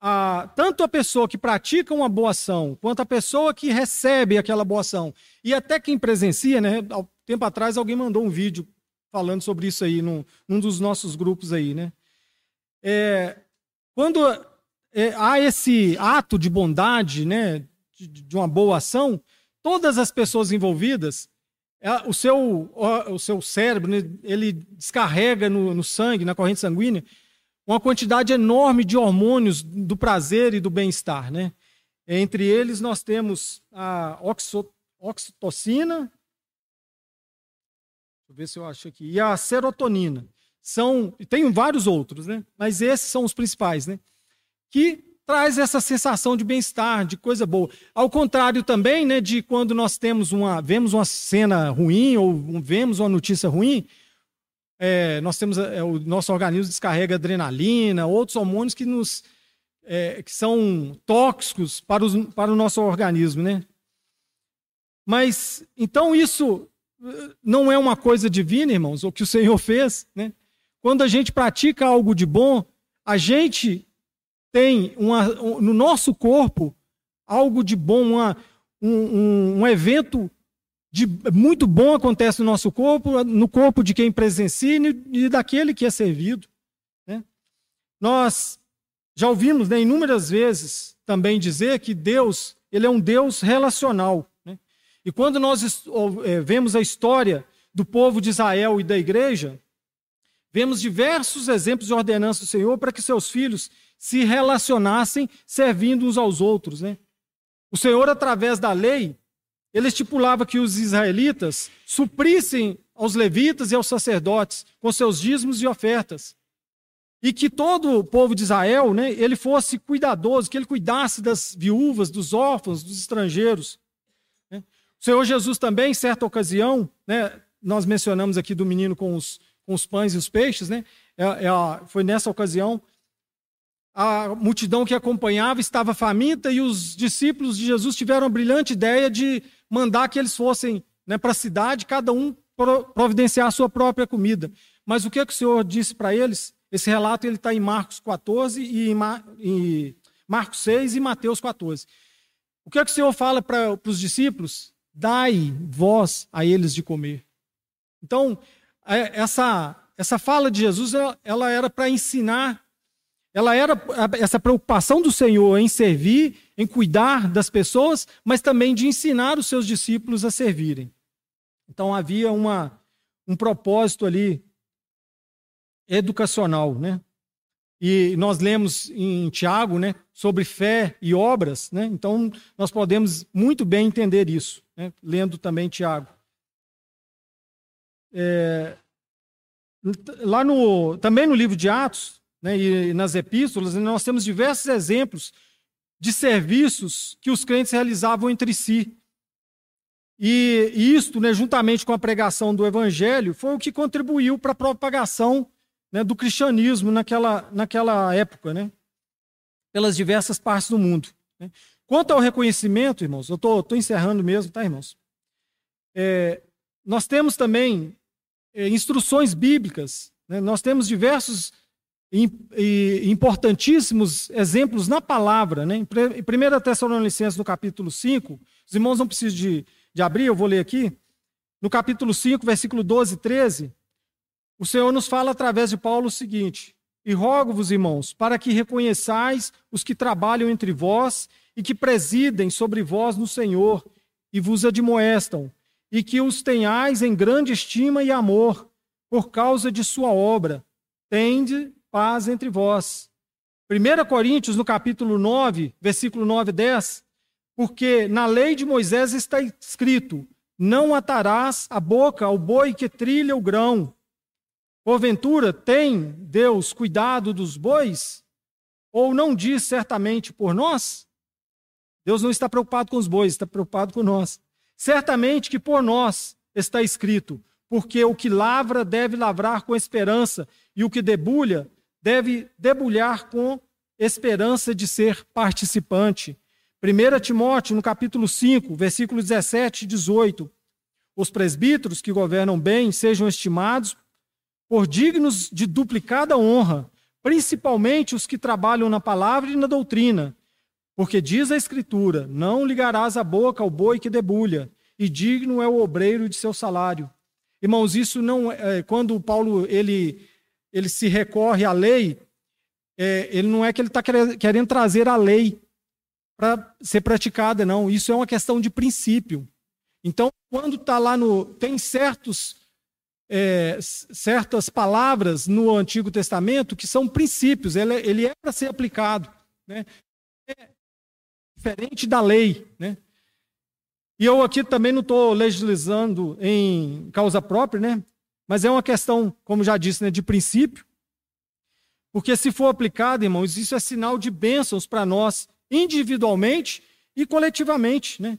a, tanto a pessoa que pratica uma boa ação, quanto a pessoa que recebe aquela boa ação, e até quem presencia, né? Há tempo atrás alguém mandou um vídeo falando sobre isso aí, num, num dos nossos grupos aí, né? É, quando é, há esse ato de bondade, né, de, de uma boa ação, todas as pessoas envolvidas, é, o seu, o seu cérebro, né, ele descarrega no, no sangue, na corrente sanguínea, uma quantidade enorme de hormônios do prazer e do bem-estar. Né? Entre eles, nós temos a oxitocina, deixa eu ver se eu acho aqui, e a serotonina. São, tem vários outros, né? mas esses são os principais, né? que traz essa sensação de bem-estar, de coisa boa. Ao contrário também né, de quando nós temos uma, vemos uma cena ruim ou vemos uma notícia ruim, é, nós temos é, o nosso organismo descarrega adrenalina, outros hormônios que nos é, que são tóxicos para, os, para o nosso organismo, né? Mas então isso uh, não é uma coisa divina, irmãos, o que o Senhor fez, né? Quando a gente pratica algo de bom, a gente tem uma, no nosso corpo algo de bom, uma, um, um, um evento de muito bom acontece no nosso corpo, no corpo de quem presencia e daquele que é servido. Né? Nós já ouvimos né, inúmeras vezes também dizer que Deus ele é um Deus relacional. Né? E quando nós é, vemos a história do povo de Israel e da igreja, vemos diversos exemplos de ordenança do Senhor para que seus filhos se relacionassem servindo uns aos outros. Né? O Senhor, através da lei, ele estipulava que os israelitas suprissem aos levitas e aos sacerdotes com seus dízimos e ofertas. E que todo o povo de Israel, né, ele fosse cuidadoso, que ele cuidasse das viúvas, dos órfãos, dos estrangeiros. Né? O Senhor Jesus também, em certa ocasião, né, nós mencionamos aqui do menino com os, com os pães e os peixes, né, é, é, foi nessa ocasião, a multidão que acompanhava estava faminta e os discípulos de Jesus tiveram a brilhante ideia de mandar que eles fossem né, para a cidade, cada um providenciar a sua própria comida. Mas o que, é que o Senhor disse para eles? Esse relato ele está em Marcos 14 e em, Mar... em Marcos 6 e Mateus 14. O que, é que o Senhor fala para os discípulos? Dai vós a eles de comer. Então, é, essa, essa fala de Jesus, ela, ela era para ensinar ela era essa preocupação do Senhor em servir, em cuidar das pessoas, mas também de ensinar os seus discípulos a servirem. Então havia uma, um propósito ali educacional, né? E nós lemos em Tiago, né, sobre fé e obras, né? Então nós podemos muito bem entender isso, né? lendo também Tiago. É, lá no também no livro de Atos né, e nas epístolas, nós temos diversos exemplos de serviços que os crentes realizavam entre si. E isto, né, juntamente com a pregação do evangelho, foi o que contribuiu para a propagação né, do cristianismo naquela, naquela época, né, pelas diversas partes do mundo. Né. Quanto ao reconhecimento, irmãos, eu estou encerrando mesmo, tá, irmãos? É, nós temos também é, instruções bíblicas, né, nós temos diversos importantíssimos exemplos na palavra. Né? Em 1 Tessalonicenses, no capítulo 5, os irmãos não precisam de, de abrir, eu vou ler aqui. No capítulo 5, versículo 12 e 13, o Senhor nos fala através de Paulo o seguinte: E rogo-vos, irmãos, para que reconheçais os que trabalham entre vós e que presidem sobre vós no Senhor e vos admoestam, e que os tenhais em grande estima e amor, por causa de sua obra. Tende paz entre vós. 1 Coríntios, no capítulo 9, versículo 9 e 10, porque na lei de Moisés está escrito: Não atarás a boca ao boi que trilha o grão. Porventura, tem Deus cuidado dos bois? Ou não diz certamente por nós? Deus não está preocupado com os bois, está preocupado com nós. Certamente que por nós está escrito: porque o que lavra deve lavrar com esperança, e o que debulha deve debulhar com esperança de ser participante. 1 Timóteo, no capítulo 5, versículos 17 e 18. Os presbíteros que governam bem sejam estimados por dignos de duplicada honra, principalmente os que trabalham na palavra e na doutrina. Porque diz a Escritura: Não ligarás a boca ao boi que debulha, e digno é o obreiro de seu salário. Irmãos, isso não é, quando Paulo ele, ele se recorre à lei, é, ele não é que ele está querendo trazer a lei para ser praticada, não. Isso é uma questão de princípio. Então, quando está lá no. Tem certos, é, certas palavras no Antigo Testamento que são princípios, ele, ele é para ser aplicado. Né? É diferente da lei. Né? E eu aqui também não estou legislando em causa própria, né? Mas é uma questão, como já disse, né, de princípio. Porque se for aplicado, irmãos, isso é sinal de bênçãos para nós, individualmente e coletivamente. Né?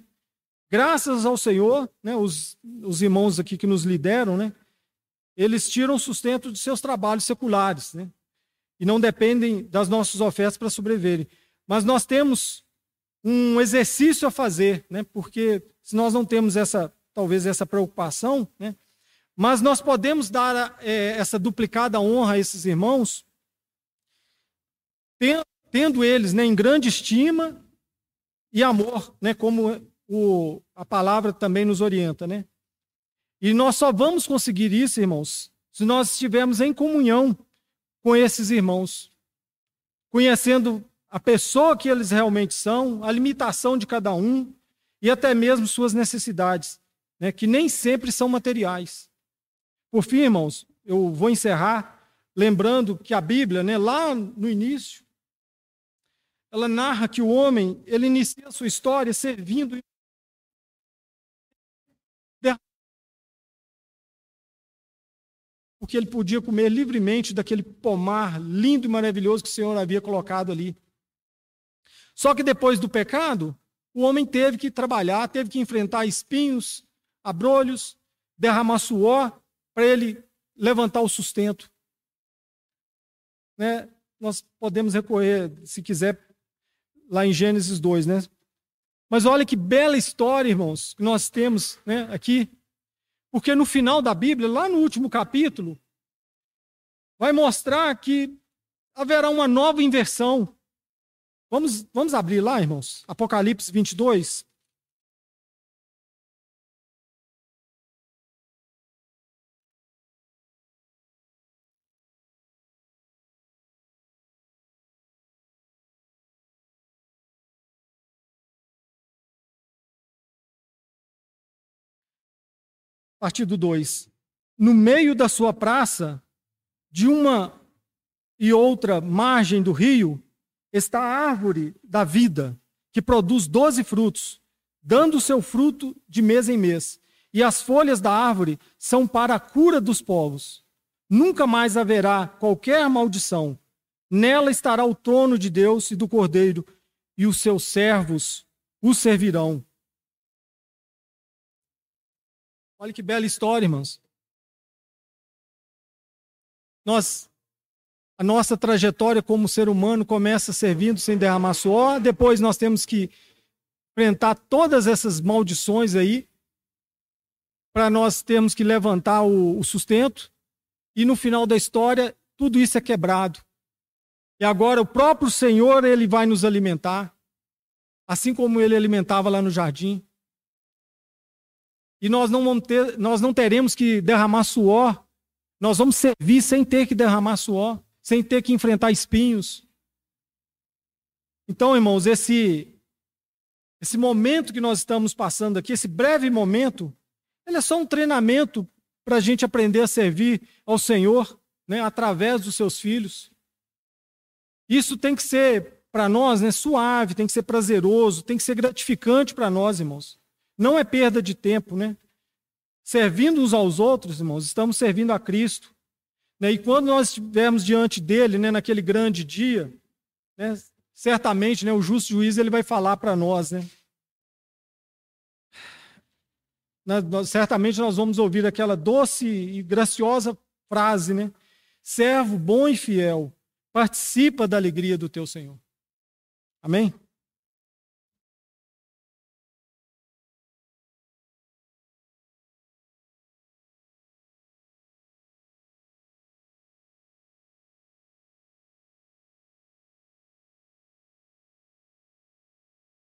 Graças ao Senhor, né, os, os irmãos aqui que nos lideram, né, eles tiram sustento de seus trabalhos seculares, né, e não dependem das nossas ofertas para sobreviverem. Mas nós temos um exercício a fazer, né, porque se nós não temos essa, talvez essa preocupação, né, mas nós podemos dar é, essa duplicada honra a esses irmãos, tendo, tendo eles né, em grande estima e amor, né, como o, a palavra também nos orienta. Né? E nós só vamos conseguir isso, irmãos, se nós estivermos em comunhão com esses irmãos, conhecendo a pessoa que eles realmente são, a limitação de cada um e até mesmo suas necessidades, né, que nem sempre são materiais. Por fim, irmãos, eu vou encerrar lembrando que a Bíblia, né, lá no início, ela narra que o homem, ele inicia a sua história servindo porque ele podia comer livremente daquele pomar lindo e maravilhoso que o Senhor havia colocado ali. Só que depois do pecado, o homem teve que trabalhar, teve que enfrentar espinhos, abrolhos, derramar suor para ele levantar o sustento. Né? Nós podemos recorrer, se quiser, lá em Gênesis 2, né? Mas olha que bela história, irmãos, que nós temos né, aqui. Porque no final da Bíblia, lá no último capítulo, vai mostrar que haverá uma nova inversão. Vamos, vamos abrir lá, irmãos? Apocalipse 22. A partir do 2. No meio da sua praça, de uma e outra margem do rio, está a árvore da vida, que produz doze frutos, dando seu fruto de mês em mês. E as folhas da árvore são para a cura dos povos. Nunca mais haverá qualquer maldição. Nela estará o trono de Deus e do Cordeiro, e os seus servos o servirão. Olha que bela história, irmãos. Nós a nossa trajetória como ser humano começa servindo sem derramar suor, depois nós temos que enfrentar todas essas maldições aí, para nós termos que levantar o, o sustento, e no final da história, tudo isso é quebrado. E agora o próprio Senhor, ele vai nos alimentar, assim como ele alimentava lá no jardim. E nós não, vamos ter, nós não teremos que derramar suor, nós vamos servir sem ter que derramar suor sem ter que enfrentar espinhos. Então, irmãos, esse esse momento que nós estamos passando aqui, esse breve momento, ele é só um treinamento para a gente aprender a servir ao Senhor, né, através dos seus filhos. Isso tem que ser para nós, né, suave, tem que ser prazeroso, tem que ser gratificante para nós, irmãos. Não é perda de tempo, né? Servindo uns aos outros, irmãos, estamos servindo a Cristo. Né? E quando nós estivermos diante dele, né, naquele grande dia, né, certamente né, o justo juiz ele vai falar para nós. Né? Certamente nós vamos ouvir aquela doce e graciosa frase, né? Servo bom e fiel, participa da alegria do teu Senhor. Amém?